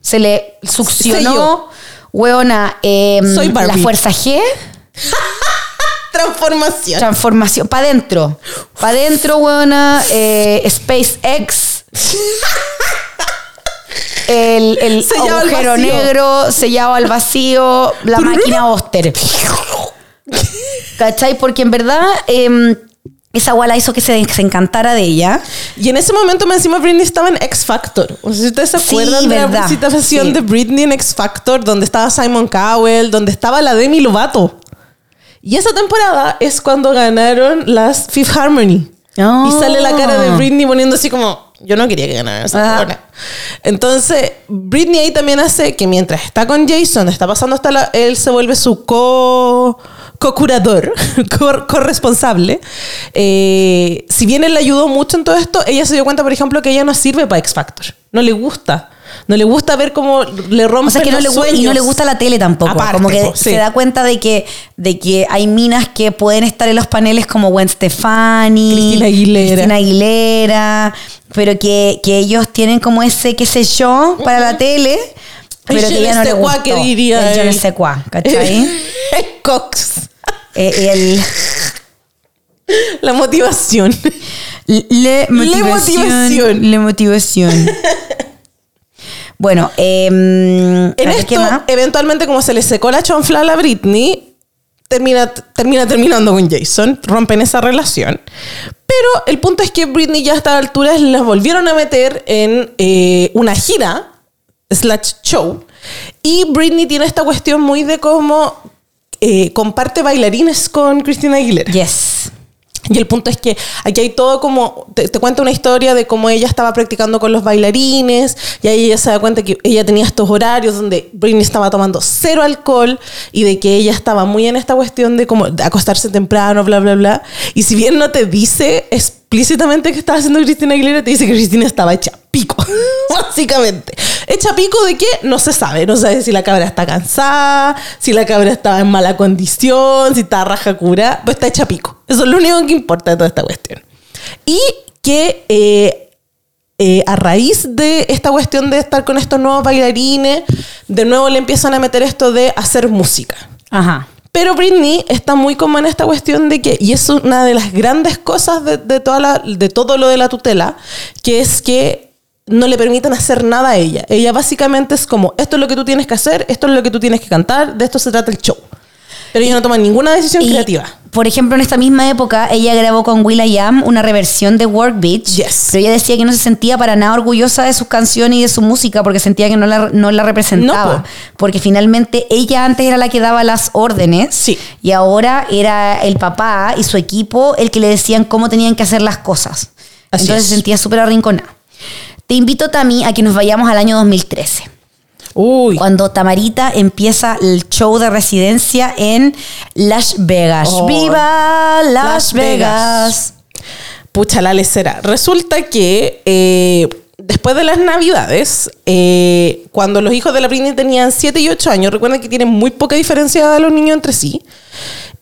Se le succionó. Hueona, eh, Soy la fuerza G. [LAUGHS] Transformación. Transformación. Para adentro. Para adentro, hueona. eh, SpaceX. El, el agujero negro sellado al vacío, la [LAUGHS] máquina Oster. ¿Cachai? Porque en verdad em, esa guala hizo que se, se encantara de ella. Y en ese momento, me encima, Britney estaba en X Factor. O sea, si ustedes se Sí, acuerdan de la verdad. presentación Sí. de Britney en X Factor, donde estaba Simon Cowell, donde estaba la Demi Lovato. Y esa temporada es cuando ganaron las Fifth Harmony. Oh. Y sale la cara de Britney poniendo así como, yo no quería que ganara esa Ah. Entonces, Britney ahí también hace que mientras está con Jason, está pasando hasta la, él se vuelve su co co-curador, [LAUGHS] co- corresponsable. Eh, si bien él le ayudó mucho en todo esto, ella se dio cuenta, por ejemplo, que ella no sirve para X Factor. No le gusta. No le gusta ver cómo le rompen O sea, que no le, gu- y no sueños. le gusta la tele tampoco. Aparte, como que po, sí. se da cuenta de que, de que hay minas que pueden estar en los paneles como Gwen Stefani, Cristina Aguilera. Cristina Aguilera, pero que, que ellos tienen como ese, qué sé yo, para la tele, pero El que no le gustó. diría El sais quoi, ¿cachai? Cox. Eh, el, La motivación. le motivación. Le motivación. bueno, eh, En esto, eventualmente, como se le secó la chonfla a la Britney, termina, termina terminando con Jason, rompen esa relación. Pero el punto es que Britney ya a esta altura las volvieron a meter en eh, una gira, slash show, y Britney tiene esta cuestión muy de cómo eh, comparte bailarines con Christina Aguilera. Yes. Y el punto es que aquí hay todo como, te, te cuenta una historia de cómo ella estaba practicando con los bailarines y ahí ella se da cuenta que ella tenía estos horarios donde Britney estaba tomando cero alcohol y de que ella estaba muy en esta cuestión de como acostarse temprano, bla, bla, bla. Y si bien no te dice explícitamente que estaba haciendo Cristina Aguilera, te dice que Cristina estaba hecha pico, [LAUGHS] básicamente. Hecha pico de qué? No se sabe. No sabe si la cabra está cansada, si la cabra estaba en mala condición, si está raja cura, pues está hecha pico. Eso es lo único que importa de toda esta cuestión. Y que eh, eh, a raíz de esta cuestión de estar con estos nuevos bailarines, de nuevo le empiezan a meter esto de hacer música. Ajá. Pero Britney está muy como en esta cuestión de que, y es una de las grandes cosas de, toda la- de todo lo de la tutela, que es que no le permiten hacer nada a ella. Ella básicamente es como, esto es lo que tú tienes que hacer, esto es lo que tú tienes que cantar, de esto se trata el show. Pero ella no toma ninguna decisión Y, creativa. Por ejemplo, en esta misma época, ella grabó con Will.i.am una reversión de Work Beach. Yes. Pero ella decía que no se sentía para nada orgullosa de sus canciones y de su música porque sentía que no la, no la representaba. No, po. porque finalmente ella antes era la que daba las órdenes. Sí. Y ahora era el papá y su equipo el que le decían cómo tenían que hacer las cosas. Así Entonces es. se sentía súper arrinconada. Te invito, Tami, a que nos vayamos al año 2013 Uy. cuando Tamarita empieza el show de residencia en Las Vegas. Oh. ¡Viva Las, Las Vegas! Pucha, la lecera. Resulta que eh, después de las navidades, eh, cuando los hijos de la Britney tenían 7 y 8 años, recuerden que tienen muy poca diferencia de los niños entre sí.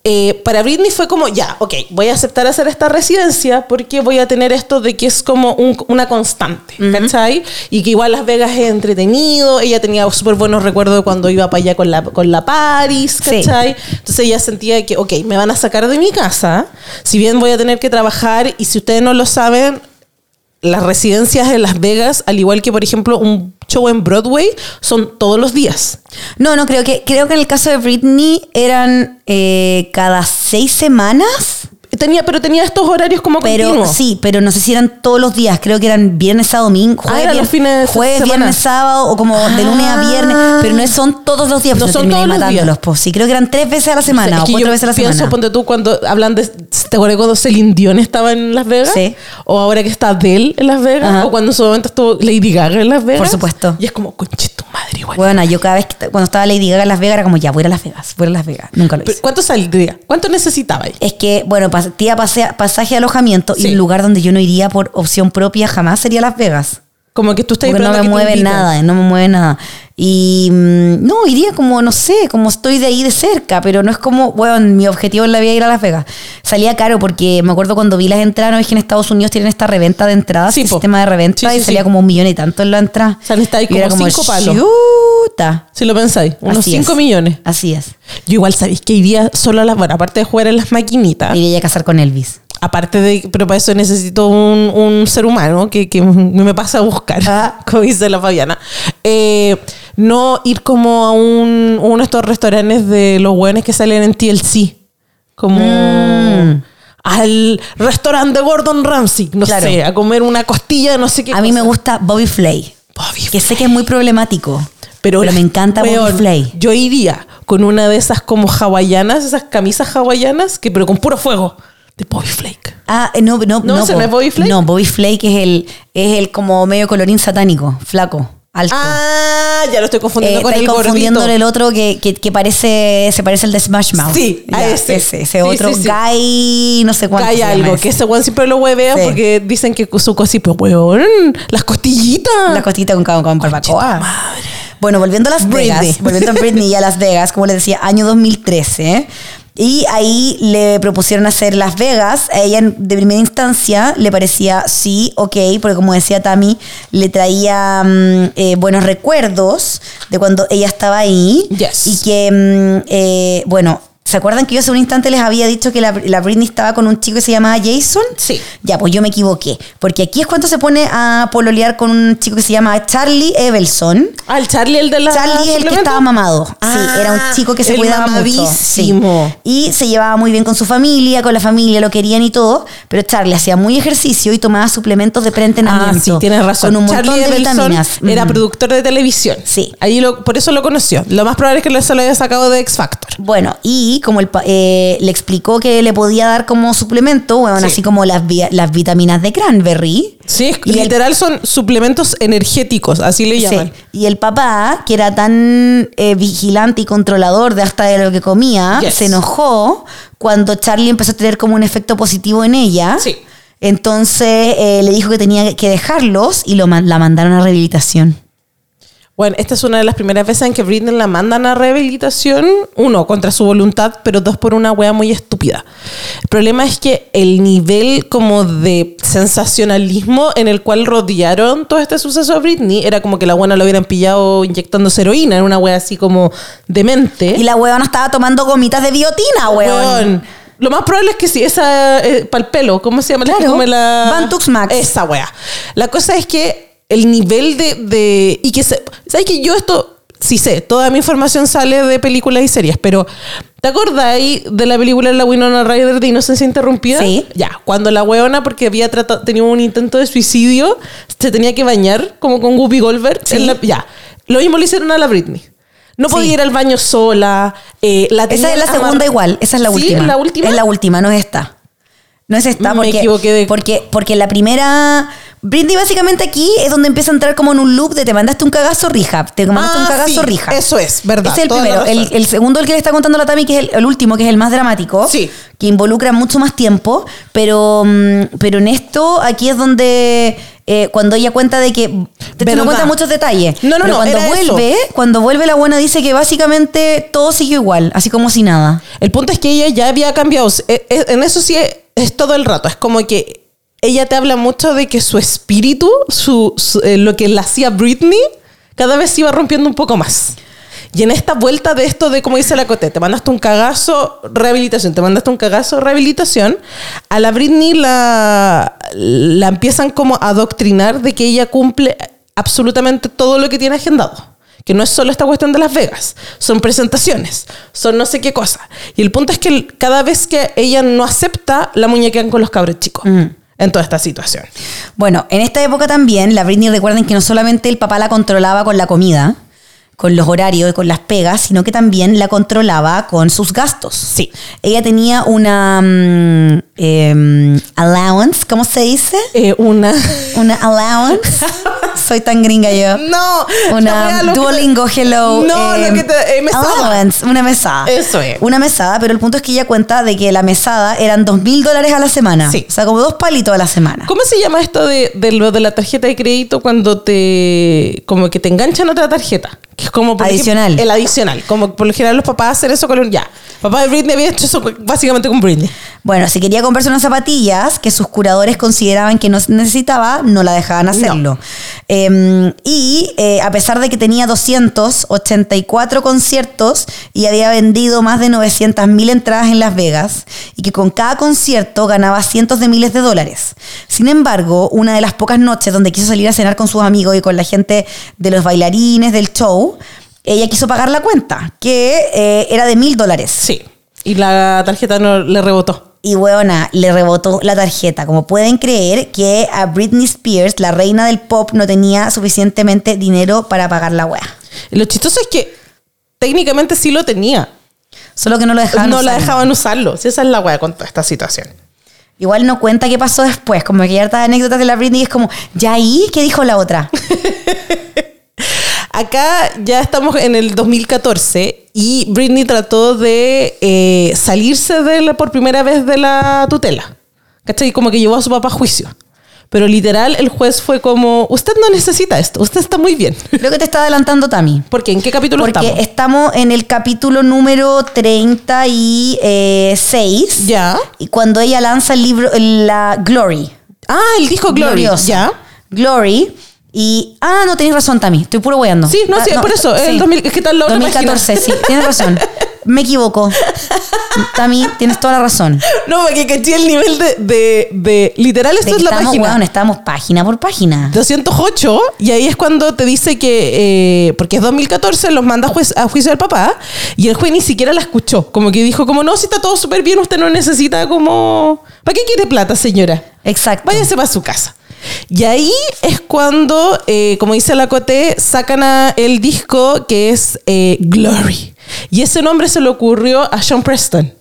Eh, para Britney fue como, ya, ok, voy a aceptar hacer esta residencia porque voy a tener esto de que es como un- una constante, ¿cachai? Y que igual Las Vegas es entretenido, ella tenía súper buenos recuerdos de cuando iba para allá con la, con la Paris, Sí. ¿cachai? Entonces ella sentía que, ok, me van a sacar de mi casa, si bien voy a tener que trabajar, y si ustedes no lo saben, las residencias en Las Vegas, al igual que por ejemplo un show en Broadway, son todos los días. No, no, creo que, creo que en el caso de Britney eran eh, cada seis semanas. Tenía, pero tenía estos horarios como Pero continuos. sí, pero no sé si eran todos los días. Creo que eran viernes a domingo. Ah, Jueves, eran los fines de jueves, semana. viernes, sábado o como de lunes a viernes. Ah. Pero no son todos los días. No pues son todos los matándolos. días. Pues. Sí, creo que eran tres veces a la semana o cuatro veces a la pienso, semana. ponte tú, cuando hablan de... ¿Te acuerdas cuando Celine Dion estaba en Las Vegas? Sí. O ahora que está Adele en Las Vegas. Ajá. O cuando en su momento estuvo Lady Gaga en Las Vegas. Por supuesto. Y es como, conche tu madre, igual. Bueno, yo cada vez que cuando estaba Lady Gaga en Las Vegas era como, ya, voy a Las Vegas, voy a Las Vegas. Nunca lo hice. ¿Cuánto saldría? ¿Cuánto necesitaba ahí? Es que, bueno, tía pasaje de alojamiento y un lugar donde yo no iría por opción propia jamás sería Las Vegas. Como que tú estás Porque no me mueve nada, no me mueve nada. Y mm, no, iría como, no sé, como estoy de ahí de cerca, pero no es como, bueno, mi objetivo en la vida es ir a Las Vegas. Salía caro porque me acuerdo cuando vi las entradas, no es que en Estados Unidos tienen esta reventa de entradas, Sí, sistema de reventa, Sí, sí, y salía como un millón y tanto en la entrada. O sea, era como cinco palos. chuta. Si lo pensáis, unos Así 5 es. millones. Así es. Yo igual sabéis que iría solo a las, bueno, aparte de jugar en las maquinitas, Iría a casar con Elvis. Aparte de, pero para eso necesito un, un ser humano que, que me pasa a buscar, Ah. [LAUGHS] como dice la Fabiana. Eh, no ir como a un, uno de estos restaurantes de los hueones que salen en TLC. Como Mm. al restaurante de Gordon Ramsay, no Claro. sé, a comer una costilla, no sé qué. A mí me gusta Bobby Flay, Bobby que sé que es muy problemático, pero, me encanta Bobby Flay. Yo iría con una de esas como hawaianas, esas camisas hawaianas, que pero con puro fuego. De Bobby Flake. Ah, eh, no, no, ¿No, ese po. no es Bobby Flake? No, Bobby Flake es el, es el como medio colorín satánico, flaco, alto. Ah, ya lo estoy Eh, confundiendo con estáis el confundiendo el otro que, que, que parece, se parece al de Smash Mouth. Sí, a ese. Ese, ese Sí, otro, sí, sí. Guy, no sé cuánto. Se llama algo, ese. que ese weón siempre lo huevea porque dicen que su cosita, pero weón, las costillitas. La costita con, con, con barbacoa. Bueno, volviendo a Las Britney. Vegas, volviendo a Britney y a Las Vegas, como les decía, año 2013. Y ahí le propusieron hacer Las Vegas. A ella en- de primera instancia le parecía sí, ok, porque como decía Tami, le traía mm, eh, buenos recuerdos de cuando ella estaba ahí. Yes. Y que, mm, eh, bueno, ¿se acuerdan que yo hace un instante les había dicho que la, la Britney estaba con un chico que se llamaba Jason? Sí. Ya, pues yo me equivoqué. Porque aquí es cuando se pone a pololear con un chico que se llama Charlie Evelson. Ah, el Charlie, el de la. Charlie es el que estaba mamado. Ah, sí, era un chico que se cuidaba mucho. Sí. Y se llevaba muy bien con su familia, con la familia, lo querían y todo. Pero Charlie hacía muy ejercicio y tomaba suplementos de Ah, preentrenamiento. sí, tienes razón. Con un montón Charlie de vitaminas. Era productor de televisión. Sí. Ahí lo, por eso lo conoció. Lo más probable es que se lo haya sacado de X Factor. Bueno, y como el, eh, le explicó que le podía dar como suplemento, bueno, Sí. así como las, las vitaminas de cranberry. Sí, es- Y el- literal son suplementos energéticos, así le llaman. Sí. Y el papá, que era tan eh, vigilante y controlador de hasta de lo que comía, Yes. se enojó cuando Charlie empezó a tener como un efecto positivo en ella. Sí. Entonces eh, le dijo que tenía que dejarlos y lo, la mandaron a rehabilitación. Bueno, esta es una de las primeras veces en que Britney la mandan a rehabilitación, uno, contra su voluntad, pero dos, por una wea muy estúpida. El problema es que el nivel como de sensacionalismo en el cual rodearon todo este suceso a Britney era como que la buena lo hubieran pillado inyectando heroína, era una wea así como demente. Y la huevona estaba tomando gomitas de biotina. Weón. Lo más probable es que sí, esa para el pelo, ¿cómo se llama? Claro. la Bantux Max. Esa wea. La cosa es que el nivel de, de y que se, sabes que yo esto sí sé, toda mi información sale de películas y series, pero ¿te acordáis de la película de la Winona Ryder de Inocencia Interrumpida? Sí. Ya, cuando la weona porque había tratado tenido un intento de suicidio, se tenía que bañar como con Whoopi Goldberg, Sí. la- ya. Lo mismo le hicieron a la Britney. No Sí. podía ir al baño sola. eh, la Esa es la segunda igual, esa es la ¿Sí? última. ¿Es la última? Es la última, no es esta. No es esta Me porque, equivoqué de- porque, porque la primera... Britney básicamente aquí es donde empieza a entrar como en un loop de te mandaste un cagazo rija, te mandaste un Ah, cagazo sí, rija. Eso es, verdad. Ese es el toda primero. El, el segundo, el que le está contando la Tami, que es el, el último, que es el más dramático, Sí. que involucra mucho más tiempo, pero, mm, pero en esto, aquí es donde eh, cuando ella cuenta de que te no cuenta muchos detalles. No, no, pero no, cuando vuelve, cuando vuelve la buena dice que básicamente todo siguió igual, así como si nada. El punto es que ella ya había cambiado. En eso sí es todo el rato. Es como que ella te habla mucho de que su espíritu, su, eh, lo que la hacía Britney, cada vez se iba rompiendo un poco más. Y en esta vuelta de esto de, como dice la Cote, te mandaste un cagazo, rehabilitación, te mandaste un cagazo, rehabilitación, a la Britney la, la empiezan como a adoctrinar de que ella cumple absolutamente todo lo que tiene agendado. Que no es solo esta cuestión de Las Vegas, son presentaciones, son no sé qué cosa. Y el punto es que cada vez que ella no acepta, la muñequean con los cabros chicos en toda esta situación. Bueno, en esta época también, la Britney recuerden que no solamente el papá la controlaba con la comida, con los horarios y con las pegas, sino que también la controlaba con sus gastos. Sí. Ella tenía una em, allowance, ¿cómo se dice? Eh, una. Una allowance. [LAUGHS] soy tan gringa yo. No, Una te- Duolingo Hello. No, lo que te- eh, mesada. allowance, una mesada. Eso es. Una mesada, pero el punto es que ella cuenta de que la mesada eran dos mil dólares a la semana. Sí. O sea, como dos palitos a la semana. ¿Cómo se llama esto de, de lo de la tarjeta de crédito cuando te como que te enganchan otra tarjeta? Que es como por Adicional. ejemplo, el adicional. Como por lo general los papás hacen eso con un ya. Papá de Britney había hecho eso básicamente con Britney. Bueno, si quería comprarse unas zapatillas que sus curadores consideraban que no necesitaba, no la dejaban hacerlo. Eh, y eh, a pesar de que tenía 284 conciertos y había vendido más de 900 mil entradas en Las Vegas, y que con cada concierto ganaba cientos de miles de dólares. Sin embargo, una de las pocas noches donde quiso salir a cenar con sus amigos y con la gente de los bailarines del show, ella quiso pagar la cuenta, que eh, era de mil dólares. Sí. Y la tarjeta no le rebotó. Y weona, le rebotó la tarjeta. Como pueden creer que a Britney Spears, la reina del pop, no tenía suficientemente dinero para pagar la wea. Lo chistoso es que técnicamente sí lo tenía. Solo que no lo dejaban no la usar. dejaban usarlo. Si esa es la wea con toda esta situación. Igual no cuenta qué pasó después. Como que hay hartas anécdotas de la Britney y es como, ¿ya ahí? ¿Qué dijo la otra? [LAUGHS] Acá ya estamos en el 2014 y Britney trató de eh, salirse de la- por primera vez de la tutela. ¿Cachai? Como que llevó a su papá a juicio. Pero literal, el juez fue como: Usted no necesita esto, usted está muy bien. [LAUGHS] Creo que te está adelantando Tami. ¿Por qué? ¿En qué capítulo Porque estamos? estamos en el capítulo número 36. Ya. Y cuando ella lanza el libro, la Glory. Ah, el disco Glory. Gloriosa. Ya. Glory. Y. Ah, no, tenés razón, Tami. Estoy puro weando. Sí, no, Ah, sí, por eso, el 2000 es que otra 2014, página. sí, tienes razón. Me equivoco. [LAUGHS] Tami, tienes toda la razón. No, porque caché el nivel de. de, de- literal, esto De es la estamos, página. weón, estamos página por página. 208 y ahí es cuando te dice que eh, porque es 2014 los manda a, juez- a juicio al papá y el juez ni siquiera la escuchó como que dijo como no si está todo súper bien usted no necesita como ¿para qué quiere plata señora? Exacto. váyase para su casa y ahí es cuando eh, como dice la Coté sacan el disco que es eh, Glory. Y ese nombre se le ocurrió a Sean Preston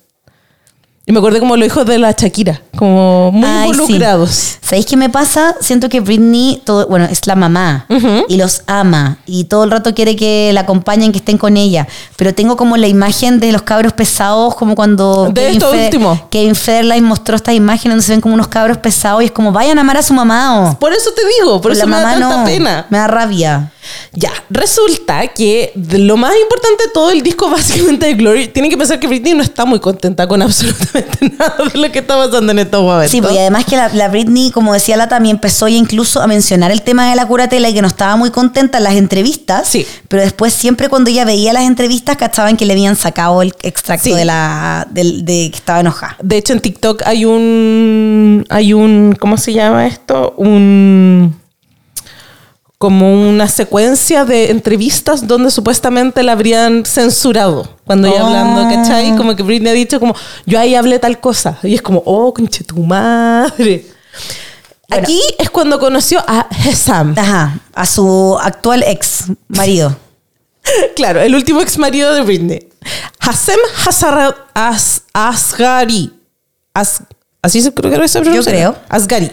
y me acordé como los hijos de la Shakira como muy Ay, sí. involucrados ¿Sabéis qué me pasa? Siento que Britney, todo, bueno, es la mamá y los ama y todo el rato quiere que la acompañen, que estén con ella. Pero tengo como la imagen de los cabros pesados, como cuando De esto Feder- último. Kevin Federline mostró estas imágenes donde se ven como unos cabros pesados y es como vayan a amar a su mamá. o. Por eso te digo, por eso me da tanta no. pena. Me da rabia. Ya, resulta que lo más importante de todo el disco [LAUGHS] básicamente de Glory, tienen que pensar que Britney no está muy contenta con absolutamente [LAUGHS] nada de lo que está pasando en estos momentos. Sí, y además que la, la Britney, como decía la también empezó ya incluso a mencionar el tema de la curatela y que no estaba muy contenta en las entrevistas. Sí. Pero después siempre cuando ella veía las entrevistas cachaban que le habían sacado el extracto Sí. de la de, que estaba enojada. De hecho, en TikTok hay un. Hay un. ¿Cómo se llama esto? Un. Como una secuencia de entrevistas donde supuestamente la habrían censurado cuando ella Oh. hablando, ¿cachai? Como que Britney ha dicho, como, yo ahí hablé tal cosa. Y es como, oh, conche tu madre. Bueno. Aquí es cuando conoció a Hesam. Ajá, a su actual ex marido. [LAUGHS] Claro, el último ex marido de Britney. Hassem Hassara- As- Asghari. As- así se creo que se pronuncia. creo. Asghari.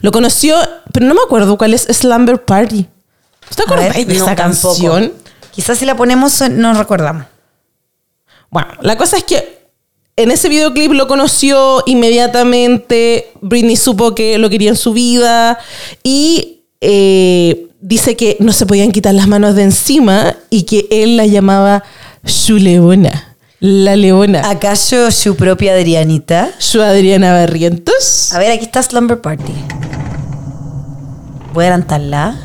Lo conoció, pero no me acuerdo cuál es Slumber Party. ¿Te A acuerdas ver, de no, esa tampoco. canción? Quizás si la ponemos eh, nos recordamos. Bueno, la cosa es que en ese videoclip lo conoció inmediatamente. Britney supo que lo quería en su vida y eh, dice que no se podían quitar las manos de encima y que él la llamaba su leona. La leona. ¿Acaso su propia Adrianita? Su Adriana Barrientos. A ver, aquí está Slumber Party. Voy a adelantarla.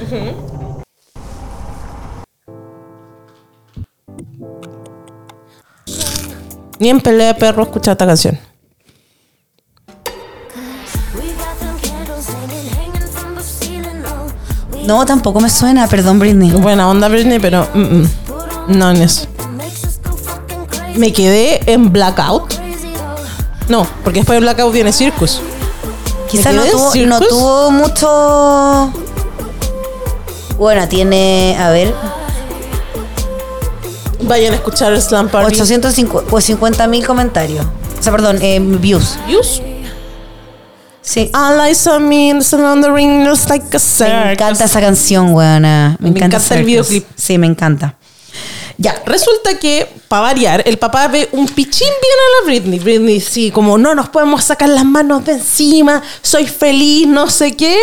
Ni en pelea de perro escuchar esta canción. No, tampoco me suena, perdón, Britney. Buena onda Britney, pero mm, mm, no en eso. Me quedé en Blackout. No, porque después de Blackout viene Circus. Quizás ¿Me no tuvo, Circus? no tuvo mucho. Bueno, tiene, a ver, Vayan a escuchar Slam Party. 850 mil comentarios. O sea, perdón, eh, views. Views. Sí. All eyes on me, the ring, like a circus. Me encanta esa canción, weona. Me, Me encanta, encanta el videoclip. Sí, me encanta. Ya, resulta que, para variar, el papá ve un pichín bien a la Britney. Britney, sí, como no nos podemos sacar las manos de encima, soy feliz, no sé qué.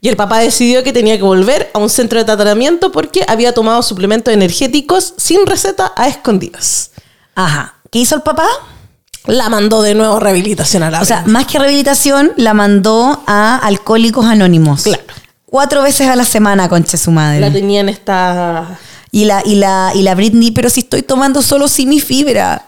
Y el papá decidió que tenía que volver a un centro de tratamiento porque había tomado suplementos energéticos sin receta a escondidas. Ajá. ¿Qué hizo el papá? La mandó de nuevo a rehabilitación a la O sea, Britney. más que rehabilitación, la mandó a Alcohólicos Anónimos. Claro. Cuatro veces a la semana, conche su madre. La tenía en esta... Y la, y la, y la Britney, pero si estoy tomando solo fibra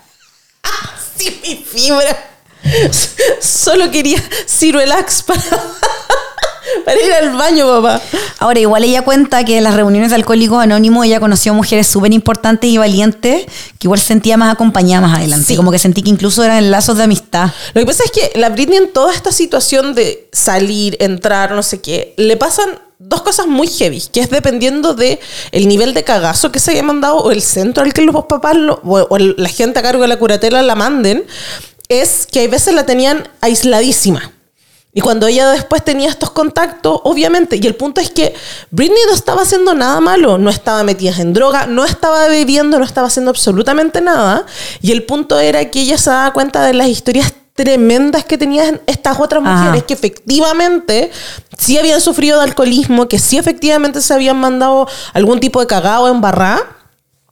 Sí, mi fibra. [LAUGHS] [LAUGHS] Solo quería Ciruelax para, [LAUGHS] para ir al baño, papá. Ahora, igual ella cuenta que en las reuniones de Alcohólicos Anónimos ella conoció mujeres súper importantes y valientes que igual se sentía más acompañada más adelante. Sí. Como que sentí que incluso eran lazos de amistad. Lo que pasa es que la Britney en toda esta situación de salir, entrar, no sé qué, le pasan dos cosas muy heavy, que es dependiendo de el nivel de cagazo que se haya mandado o el centro al que los papás lo- o, la gente a cargo de la curatela la manden, es que hay veces la tenían aisladísima. Y cuando ella después tenía estos contactos, obviamente, y el punto es que Britney no estaba haciendo nada malo, no estaba metida en droga, no estaba bebiendo, no estaba haciendo absolutamente nada. Y el punto era que ella se daba cuenta de las historias tremendas que tenían estas otras Ajá. mujeres que efectivamente sí habían sufrido de alcoholismo, que sí efectivamente se habían mandado algún tipo de cagado en barra.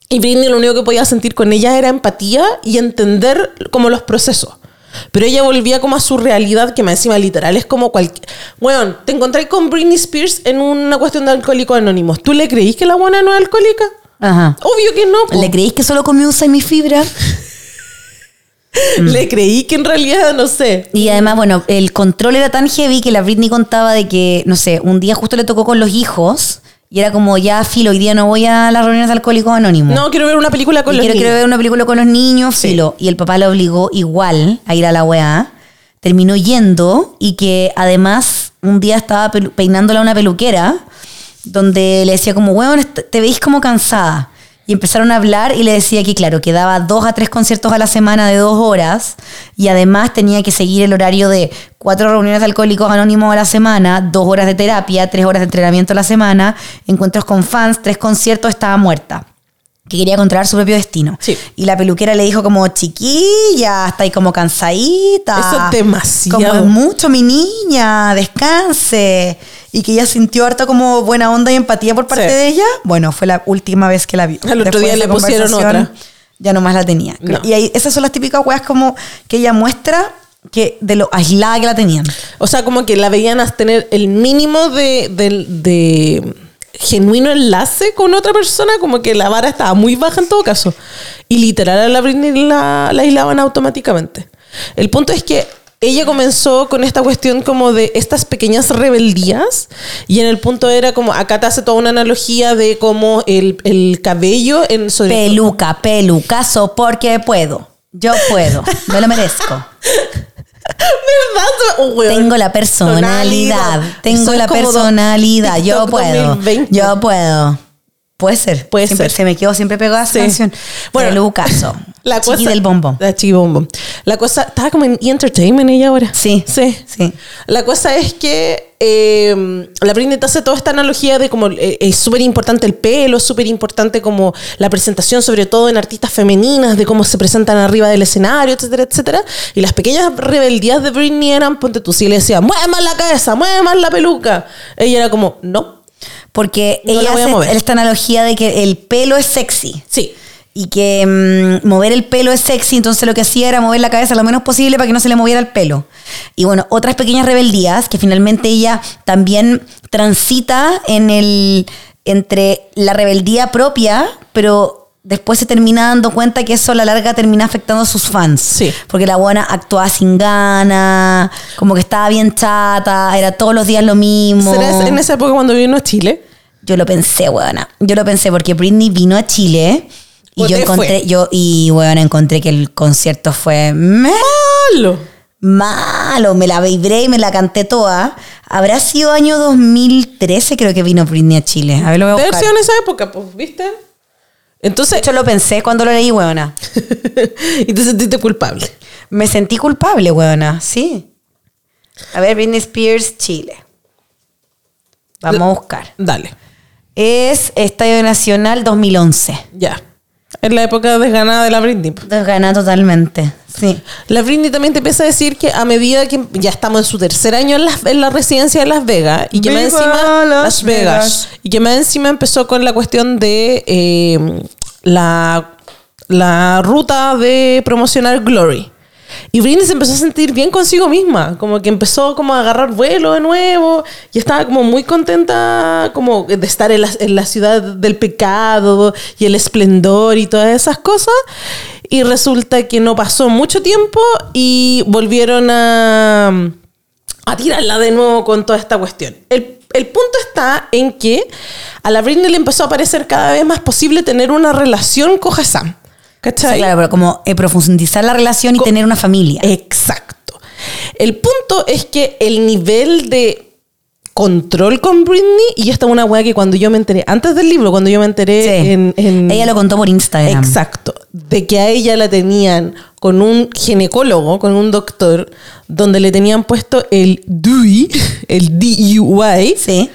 Y Britney lo único que podía sentir con ella era empatía y entender como los procesos. Pero ella volvía como a su realidad, que más encima literal es como cualquier... Bueno, te encontré con Britney Spears en una cuestión de alcohólicos anónimos. ¿Tú le creís que la buena no es alcohólica? Ajá. Obvio que no. po. ¿Le creéis que solo comió fibra [LAUGHS] Le creí que en realidad, no sé. Y además, bueno, el control era tan heavy que la Britney contaba de que, no sé, un día justo le tocó con los hijos y era como, ya, filo, hoy día no voy a las reuniones de alcohólicos anónimos. No, quiero ver una película con y los quiero, quiero niños. ver una película con los niños, Sí. filo. Y el papá la obligó igual a ir a la weá. Terminó yendo y que además un día estaba peinándola a una peluquera donde le decía como, weón, te veis como cansada. Y empezaron a hablar y le decía que, claro, que daba dos a tres conciertos a la semana de dos horas y además tenía que seguir el horario de cuatro reuniones de alcohólicos anónimos a la semana, dos horas de terapia, tres horas de entrenamiento a la semana, encuentros con fans, tres conciertos, estaba muerta que quería controlar su propio destino. Sí. Y la peluquera le dijo como, chiquilla, está ahí como cansadita. Eso es demasiado. Como es mucho, mi niña, descanse. Y que ella sintió harta como buena onda y empatía por parte Sí. de ella. Bueno, fue la última vez que la vio. [LAUGHS] Al otro Después día le pusieron otra. Ya nomás la tenía. No. Y ahí, esas son las típicas weas como que ella muestra que de lo aislada que la tenían. O sea, como que la veían a tener el mínimo de, de- de genuino enlace con otra persona, como que la vara estaba muy baja en todo caso. Y literal a la Britney la, la aislaban automáticamente. El punto es que ella comenzó con esta cuestión como de estas pequeñas rebeldías y en el punto era como, acá te hace toda una analogía de como el, el cabello en... sobre- Peluca, pelucazo, porque puedo. Yo puedo. Me lo merezco. [LAUGHS] ¿Verdad? Oh. Tengo la personalidad. Tengo Soy la personalidad. Yo puedo. 2020. Yo puedo. Puede ser. Puede Siempre- ser. Se me quedó siempre pegada esa Sí. canción. Bueno, Bueno, Lucaso. [LAUGHS] La Chiqui cosa, del bombón. La chiqui bombón. La cosa, estaba como en! Entertainment ella ahora. Sí. Sí. Sí. La cosa es que eh, la Britney te hace toda esta analogía de como eh, es súper importante el pelo, súper importante como la presentación, sobre todo en artistas femeninas, de cómo se presentan arriba del escenario, etcétera, etcétera. Y las pequeñas rebeldías de Britney eran, ponte tú, si le decía, mueve más la cabeza, mueve más la peluca. Ella era como, no. Porque No la ella voy a hace esta analogía de que el pelo es sexy. Sí. Y que mm, mover el pelo es sexy, entonces lo que hacía era mover la cabeza lo menos posible para que no se le moviera el pelo. Y bueno, otras pequeñas rebeldías que finalmente ella también transita en el entre la rebeldía propia, pero después se termina dando cuenta que eso a la larga termina afectando a sus fans. Sí. Porque la buena actuaba sin gana, como que estaba bien chata, era todos los días lo mismo. ¿Será en esa época cuando vino a Chile? Yo lo pensé, weona. Yo lo pensé porque Britney vino a Chile y ¿Cómo yo encontré, fue? yo, y weona, encontré que el concierto fue Malo. malo. Me la vibré y me la canté toda. Habrá sido año 2013, creo que vino Britney a Chile. A ver, lo voy a buscar. sido en esa época, pues, ¿viste? Entonces, hecho, lo pensé cuando lo leí, weona. [LAUGHS] y te sentiste culpable. Me sentí culpable, weona, sí. A ver, Britney Spears, Chile. Vamos a buscar. Dale. Es Estadio Nacional 2011. Ya. Es la época desganada de la Britney. po. Desgana totalmente. Sí. La Britney también te empieza a decir que a medida que ya estamos en su tercer año en la, en la residencia de Las Vegas y que más encima Las Las Vegas, Vegas. y que más encima empezó con la cuestión de eh, la, la ruta de promocionar Glory. Y Britney se empezó a sentir bien consigo misma, como que empezó como a agarrar vuelo de nuevo y estaba como muy contenta como de estar en la, ciudad del pecado y el esplendor y todas esas cosas. Y resulta que no pasó mucho tiempo y volvieron a, a tirarla de nuevo con toda esta cuestión. El, el punto está en que a la Britney le empezó a parecer cada vez más posible tener una relación con Hassan. ¿Cachai? Claro, pero como eh, profundizar la relación y Co- tener una familia. Exacto. El punto es que el nivel de control con Britney, y esta es una weá que cuando yo me enteré, antes del libro, cuando yo me enteré Sí. en, en- Ella lo contó por Instagram. Exacto. De que a ella la tenían con un ginecólogo, con un doctor, donde le tenían puesto el DUI, el DUI, Sí.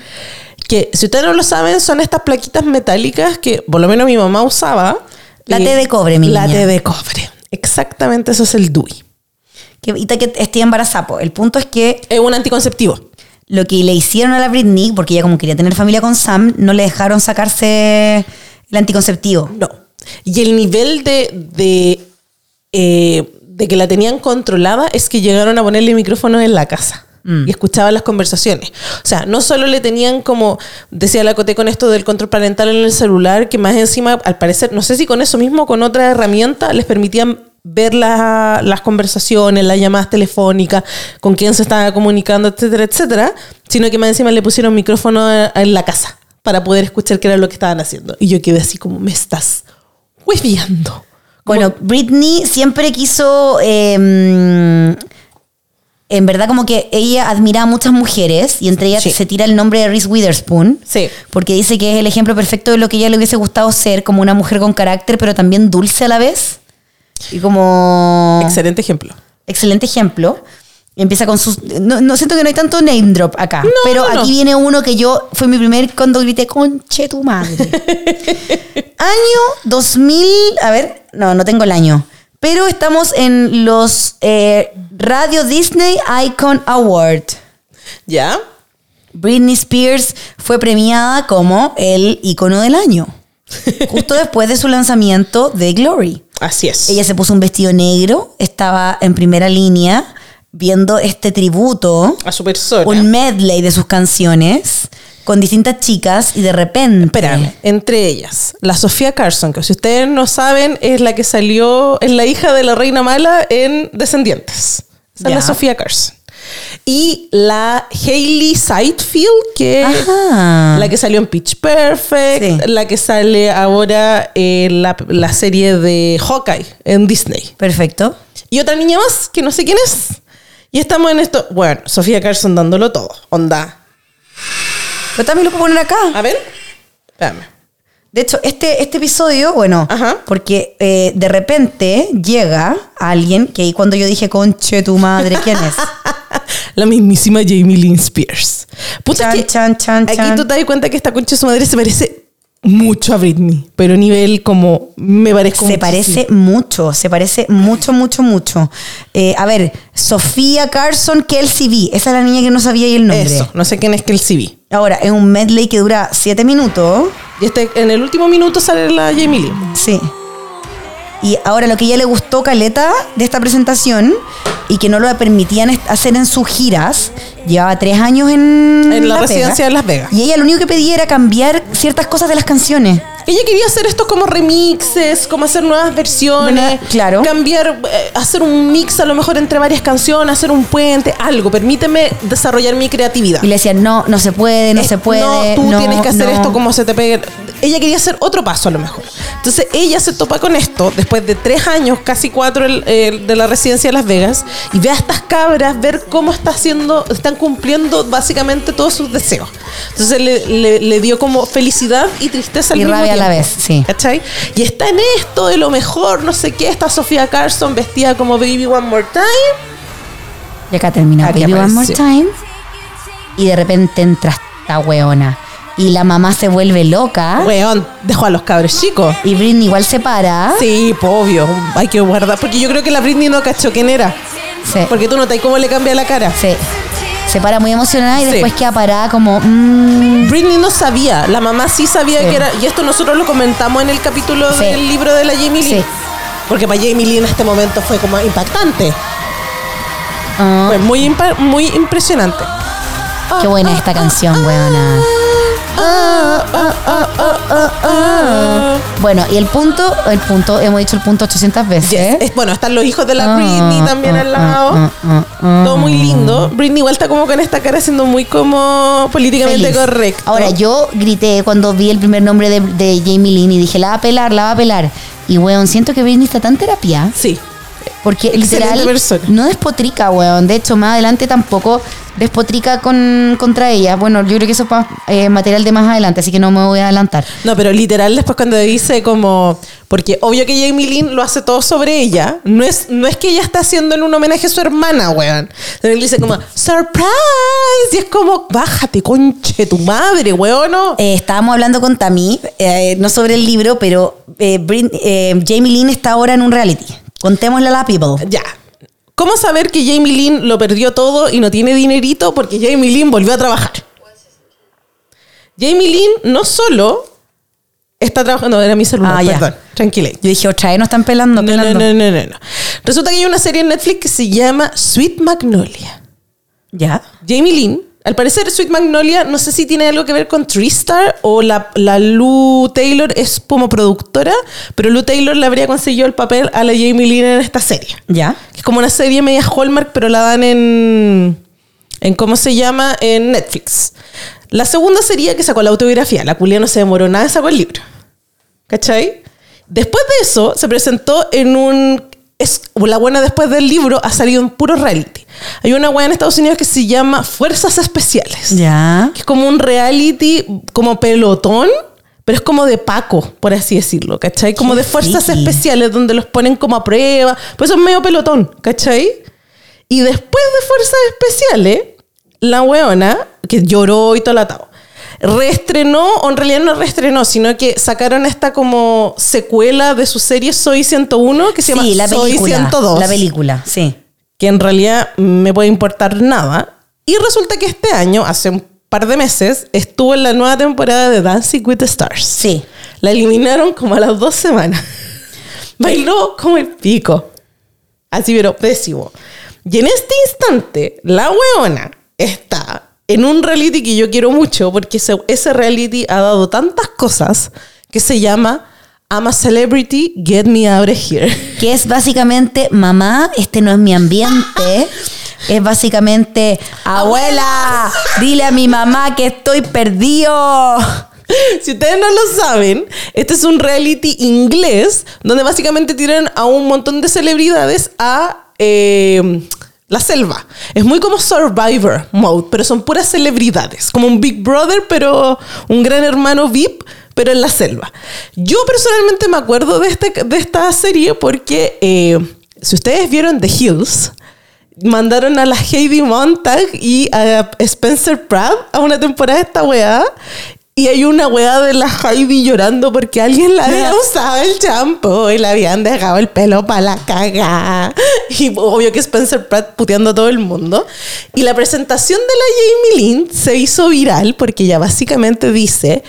que si ustedes no lo saben, son estas plaquitas metálicas que por lo menos mi mamá usaba. La T de cobre, mi La niña. T de cobre. Exactamente, eso es el DUI. Que, y que esté embarazada. po. El punto es que Es un anticonceptivo. lo que le hicieron a la Britney, porque ella como quería tener familia con Sam, no le dejaron sacarse el anticonceptivo. No. Y el nivel de, de, eh, de que la tenían controlada es que llegaron a ponerle micrófonos en la casa. Y escuchaban las conversaciones. O sea, no solo le tenían como, decía la Coté con esto del control parental en el celular, que más encima, al parecer, no sé si con eso mismo o con otra herramienta, les permitían ver la- las conversaciones, las llamadas telefónicas, con quién se estaba comunicando, etcétera, etcétera, sino que más encima le pusieron micrófono en la casa para poder escuchar qué era lo que estaban haciendo. Y yo quedé así como, me estás hueviando. Bueno, Britney siempre quiso. eh, en verdad, como que ella admiraba a muchas mujeres y entre ellas Sí. se tira el nombre de Reese Witherspoon. Sí. Porque dice que es el ejemplo perfecto de lo que ella le hubiese gustado ser, como una mujer con carácter, pero también dulce a la vez. Y como. Excelente ejemplo. Excelente ejemplo. Empieza con sus. No, no siento que no hay tanto name drop acá. No, pero no. aquí viene uno que yo. Fue mi primer cuando grité, conche tu madre. [LAUGHS] año 2000. A ver, no, no tengo el año. Pero estamos en los eh, Radio Disney Icon Award. ¿Ya? Britney Spears fue premiada como el icono del año. [LAUGHS] Justo después de su lanzamiento de Glory. Así es. Ella se puso un vestido negro, estaba en primera línea viendo este tributo, a su persona. un medley de sus canciones con distintas chicas y de repente... Espérame, entre ellas, la Sofía Carson, que si ustedes no saben, es la que salió, es la hija de la reina mala en Descendientes. Esa es la Sofía Carson. Y la Hailey Sightfield, que es Ajá. la que salió en Pitch Perfect, Sí. la que sale ahora en la, la serie de Hawkeye en Disney. Perfecto. Y otra niña más, que no sé quién es. Y estamos en esto. Bueno, Sofía Carson dándolo todo. Onda. Pero también lo puedo poner acá. A ver. Espérame. De hecho, este, este episodio, bueno, Ajá. porque eh, de repente llega alguien que ahí cuando yo dije, conche tu madre, ¿quién es? [LAUGHS] La mismísima Jamie Lynn Spears. Puta Chan, que chan, chan, aquí tú te das cuenta que esta concha de su madre se parece mucho a Britney, pero a nivel como me parezco Se parece mucho, se parece mucho, mucho, mucho. Eh, a ver, Sofía Carson Kelsey B. Esa es la niña que no sabía ahí el nombre. Eso, no sé quién es el CV. Ahora, es un medley que dura siete minutos. Y este, en el último minuto sale la Jamie Lynn. Sí. Y ahora lo que ella le gustó, Caleta, de esta presentación, y que no lo permitían hacer en sus giras, llevaba tres años en, En la residencia de Las Vegas. Y ella lo único que pedía era cambiar ciertas cosas de las canciones. Ella quería hacer esto como remixes, como hacer nuevas versiones. Claro. Cambiar, eh, hacer un mix a lo mejor entre varias canciones, hacer un puente, algo. Permíteme desarrollar mi creatividad. Y le decían, no, no se puede, no Eh, se puede. No, tú no, tienes que hacer no". esto como se te pegue. Ella quería hacer otro paso a lo mejor. Entonces ella se topa con esto después de tres años, casi cuatro el- el de la residencia de Las Vegas, y ve a estas cabras, ver cómo está haciendo, están cumpliendo básicamente todos sus deseos. Entonces le, le- le dio como felicidad y tristeza al Y mismo rabia a la tiempo. vez, sí. ¿Cachai? Y está en esto de lo mejor, no sé qué, está Sofía Carson vestida como Baby One More Time. Y acá termina Baby One More. Time. Y de repente entra esta weona. Y la mamá se vuelve loca. Weón, dejó a los cabros chicos. Y Britney igual se para. Sí, po, obvio. Hay que guardar. Porque yo creo que la Britney no cachó quién era. Sí. Porque tú notas cómo le cambia la cara. Sí. Se para muy emocionada y Sí. después queda parada como. mm, Britney no sabía, la mamá sí sabía Sí. que era, y esto nosotros lo comentamos en el capítulo del libro de la Jamie Lee. Sí. Porque para Jamie Lee en este momento fue como impactante. ah, Fue muy, impa- muy impresionante. qué buena esta canción, weona. Bueno, y el punto, el punto, hemos dicho el punto 800 veces. Yes. Es- bueno, están los hijos de la Britney también al lado. ah, ah, ah, Todo muy lindo. Britney igual está como con esta cara siendo muy como políticamente Feliz. correcto. Ahora, yo grité cuando vi el primer nombre de, de Jamie Lynn y dije, la va a pelar, la va a pelar. Y, weón, siento que Britney está tan terapia. Sí. Porque Excelente literal persona. no despotrica, weón. De hecho, más adelante tampoco despotrica con, contra ella. Bueno, yo creo que eso es eh, material de más adelante, así que no me voy a adelantar. No, pero literal después cuando dice como... Porque obvio que Jamie Lynn lo hace todo sobre ella. No es, no es que ella está haciéndole un homenaje a su hermana, weón. Entonces él dice como, ¡Surprise! Y es como, bájate, conche, tu madre, weón. ¿no? Eh, estábamos hablando con Tami, eh, no sobre el libro, pero eh, Brin- eh, Jamie Lynn está ahora en un reality. Contémosle a la people. Ya. ¿Cómo saber que Jamie Lynn lo perdió todo y no tiene dinerito? Porque Jamie Lynn volvió a trabajar. Jamie Lynn no solo está trabajando, era mi celular, Ah, ya. perdón, tranquila. Yo dije, otra vez no están pelando, No, no, pelando. no, no, no, no. Resulta que hay una serie en Netflix que se llama Sweet Magnolia. ¿Ya? Jamie Lynn, al parecer Sweet Magnolia, no sé si tiene algo que ver con Tristar o la, la Lou Taylor es como productora, pero Lou Taylor le habría conseguido el papel a la Jamie Lynn en esta serie. ¿Ya? Que es como una serie media Hallmark, pero la dan en, en ¿cómo se llama? En Netflix. La segunda sería que sacó la autobiografía. La culia no se demoró nada, sacó el libro. ¿Cachai? Después de eso, se presentó en un... Es, la buena después del libro ha salido en puro reality. Hay una buena en Estados Unidos que se llama Fuerzas Especiales. ¿Ya? Que es como un reality, como pelotón, pero es como de Paco, por así decirlo, ¿cachai? Como Qué de fuerzas friki. especiales donde los ponen como a prueba. Pues es medio pelotón, ¿cachai? Y después de fuerzas especiales, la weona, que lloró y todo el atado, reestrenó, o en realidad no reestrenó, sino que sacaron esta como secuela de su serie Soy 101, que se llama Sí, la Soy película. 102 La película, sí. que en realidad me puede importar nada. Y resulta que este año, hace un par de meses, estuvo en la nueva temporada de Dancing with the Stars. Sí. La eliminaron como a las dos semanas. Bailó como el pico. Así, pero pésimo. Y en este instante, la weona está en un reality que yo quiero mucho, porque ese, ese reality ha dado tantas cosas que se llama I'm a Celebrity, Get Me Out of Here. Que es básicamente, mamá, este no es mi ambiente. [LAUGHS] Es básicamente, abuela, dile a mi mamá que estoy perdido. Si ustedes no lo saben, este es un reality inglés donde básicamente tiran a un montón de celebridades a eh, la selva. Es muy como Survivor Mode, pero son puras celebridades. Como un Big Brother, pero un gran hermano VIP, pero en la selva. Yo personalmente me acuerdo de, este, de esta serie porque eh, si ustedes vieron The Hills, mandaron a la Heidi Montag y a Spencer Pratt a una temporada de esta weá. Y hay una weá de la Heidi llorando porque alguien la había usado el champú y le habían dejado el pelo para la cagada. Y obvio que Spencer Pratt puteando a todo el mundo. Y la presentación de la Jamie Lynn se hizo viral porque ella básicamente dice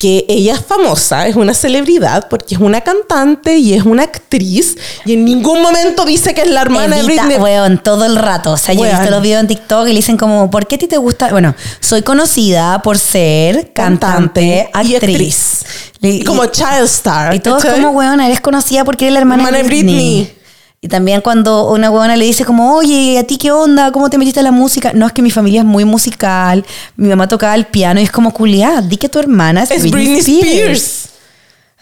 que ella es famosa, es una celebridad porque es una cantante y es una actriz y en ningún momento dice que es la hermana de Britney. weón, todo el rato. O sea, yo he Weón. visto los videos en TikTok y le dicen como, ¿por qué a ti te gusta? Bueno, soy conocida por ser cantante, Cantante y actriz. Y como child star. Y todo como, weona, eres conocida porque eres la hermana, Hermana de de Britney. Britney. Y también cuando una weona le dice como, oye, ¿a ti qué onda? ¿Cómo te metiste a la música? No, es que mi familia es muy musical. Mi mamá tocaba el piano y es como, culiá, di que tu hermana es, Es Britney Spears.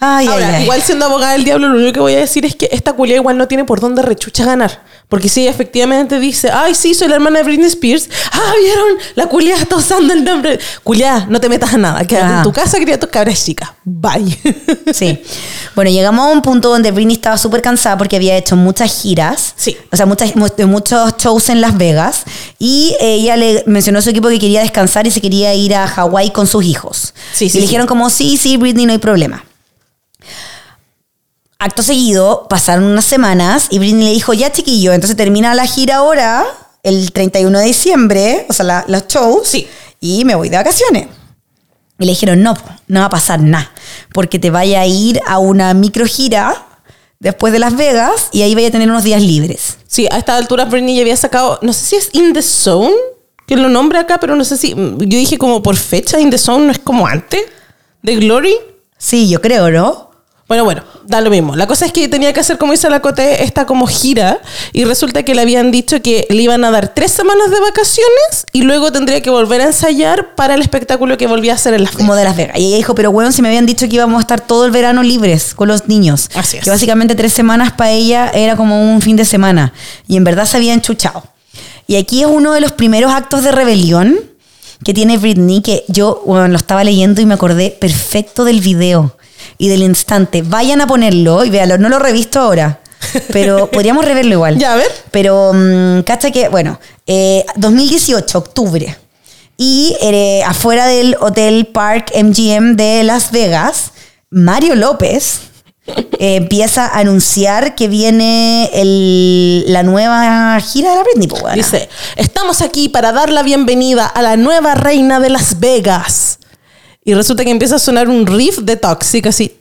Ay, Ahora, ay, ay. igual siendo abogada del diablo, lo único que voy a decir es que esta culia igual no tiene por dónde rechucha ganar. Porque si ella efectivamente dice, ay, sí, soy la hermana de Britney Spears, ah, vieron, la culia está usando el nombre. Culia, no te metas a nada, quédate Ah. en tu casa, cría tus cabras chicas. Bye. [LAUGHS] Sí. Bueno, llegamos a un punto donde Britney estaba súper cansada porque había hecho muchas giras. Sí. O sea, muchas, muchos shows en Las Vegas. Y ella le mencionó a su equipo que quería descansar y se quería ir a Hawái con sus hijos. Sí, y sí, le sí. dijeron como, sí, sí, Britney, no hay problema. Acto seguido, pasaron unas semanas y Britney le dijo, ya chiquillo, entonces termina la gira ahora, el 31 de diciembre, o sea, la- los shows, Sí. y me voy de vacaciones. Y le dijeron, no, no va a pasar nada, porque te vaya a ir a una micro gira después de Las Vegas y ahí vaya a tener unos días libres. Sí, a esta altura Britney ya había sacado, no sé si es In the Zone, que lo nombra acá, pero no sé si, yo dije como por fecha, In the Zone no es como antes de Glory. Sí, yo creo, ¿no? Bueno, bueno, da lo mismo. La cosa es que tenía que hacer, como dice la Cote, esta como gira y resulta que le habían dicho que le iban a dar tres semanas de vacaciones y luego tendría que volver a ensayar para el espectáculo que volvía a hacer en las Como de Las Vegas. Y ella dijo, pero bueno, si me habían dicho que íbamos a estar todo el verano libres con los niños. Así es. Que básicamente tres semanas para ella era como un fin de semana. Y en verdad se habían chuchado. Y aquí es uno de los primeros actos de rebelión que tiene Britney, que yo bueno, lo estaba leyendo y me acordé perfecto del video y del instante. Vayan a ponerlo y véanlo. No lo he revisto ahora, [LAUGHS] pero podríamos reverlo igual. Ya, a ver. Pero, cacha que, bueno, eh, 2018, octubre. Y eh, afuera del Hotel Park MGM de Las Vegas, Mario López eh, empieza a anunciar que viene el- la nueva gira de la Britney. pues. Dice, estamos aquí para dar la bienvenida a la nueva reina de Las Vegas. Y resulta que empieza a sonar un riff de Toxic, así.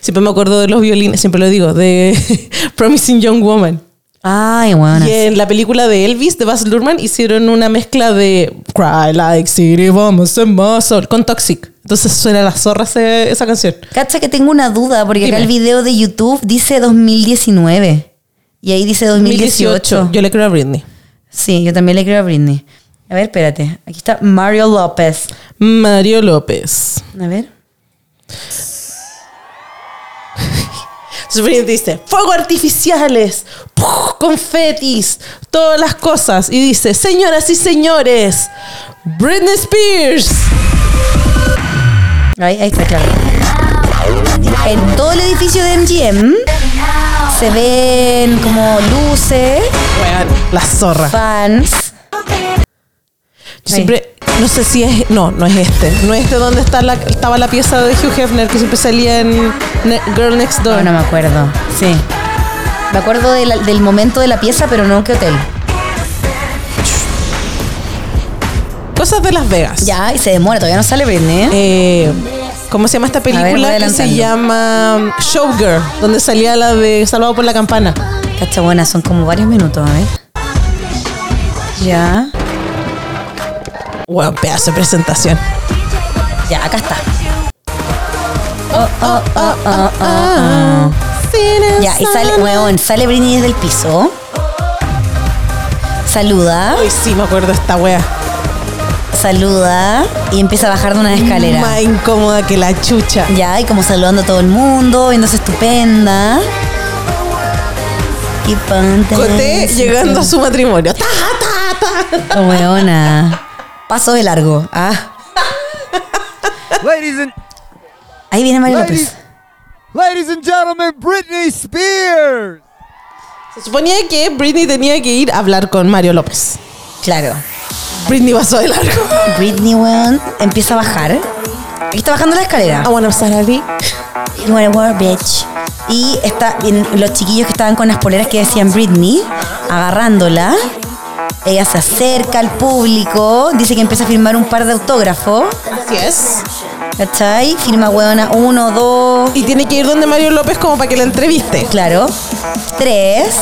Siempre me acuerdo de los violines, siempre lo digo, de [LAUGHS] Promising Young Woman. Ay, bueno. Y en la película de Elvis, de Baz Luhrmann, hicieron una mezcla de Cry Like City, vamos a muscle, con Toxic. Entonces suena la zorra ese- esa canción. Cacha que tengo una duda, porque acá Dime. el video de YouTube dice 2019. Y ahí dice 2018. Yo le creo a Britney. Sí, yo también le creo a Britney. A ver, espérate. Aquí está Mario López. Mario López. A ver. [LAUGHS] Britney dice, fuegos artificiales, confetis, todas las cosas. Y dice, señoras y señores, Britney Spears. Ahí, ahí está, claro. En todo el edificio de MGM se ven como luces, Weón, la zorra. fans. Yo siempre, no sé si es, no, no es este. No es este donde está la, estaba la pieza de Hugh Hefner que siempre salía en Ne- Girl Next Door. No, no me acuerdo. Sí. Me acuerdo de la- del momento de la pieza, pero no qué hotel. Cosas de Las Vegas. Ya, y se demora, todavía no sale Britney. ¿eh? Eh, ¿Cómo se llama esta ver, película? que se llama Showgirl, donde salía la de Salvado por la Campana. Cacha buena, son como varios minutos, ver. Ya. Bueno, pedazo de presentación. Ya, acá está. Oh, oh, oh, oh, oh, oh. Ya, y sale, weón, sale Britney desde el piso. Saluda, Uy, sí, me acuerdo esta wea. saluda y empieza a bajar de una escalera. Más incómoda que la chucha. Ya, y como saludando a todo el mundo, viéndose estupenda. Y ponte- Coté llegando a su matrimonio. Ta, ta, ta. Oh, weona. Paso de largo. Ah, Ladies and ahí viene Mario ladies, López. ladies and gentlemen, Britney Spears. Se suponía que Britney tenía que ir a hablar con Mario López. Claro. Britney pasó de largo. Britney, weón, empieza a bajar. Aquí está bajando la escalera. I wanna salary. You wanna war, bitch. Y está los chiquillos que estaban con las poleras que decían Britney, agarrándola. Ella se acerca al público, dice que empieza a firmar un par de autógrafos. Así es. ¿Cachai? Firma hueona uno, dos, Y tiene que ir donde Mario López como para que la entreviste. claro. Tres.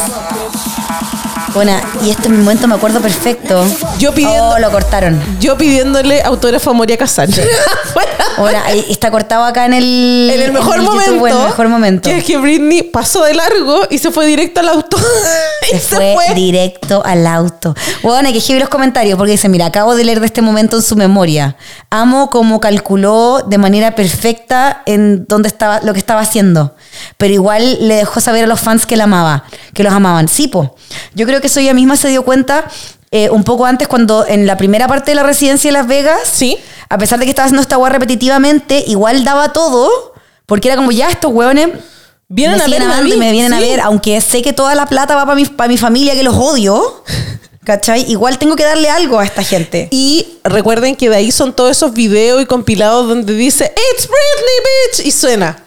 Bueno, y este momento me acuerdo perfecto. Yo pidiendo- Oh, lo cortaron. Yo pidiéndole autógrafo a Moria. [LAUGHS] Bueno, ahí está cortado acá en el, en el mejor momento. en el mejor momento. Que es que Britney pasó de largo y se fue directo al auto. [LAUGHS] y Se fue, directo al auto. Bueno, hay que escribir los comentarios porque dice, mira, acabo de leer de este momento en su memoria. Amo cómo calculó de manera perfecta en dónde estaba, lo que estaba haciendo. Pero igual le dejó saber a los fans que la amaba, que los amaban. Sí, po. Yo creo que eso ella misma se dio cuenta eh, un poco antes cuando en la primera parte de la residencia de Las Vegas, Sí. a pesar de que estaba haciendo esta weá repetitivamente, igual daba todo, porque era como, ya, estos hueones Vienen me a mí, me vienen a ver, aunque sé que toda la plata va para mi, pa' mi familia, que los odio, [LAUGHS] ¿cachai? Igual tengo que darle algo a esta gente. Y recuerden que de ahí son todos esos videos y compilados donde dice It's Britney, bitch. Y suena.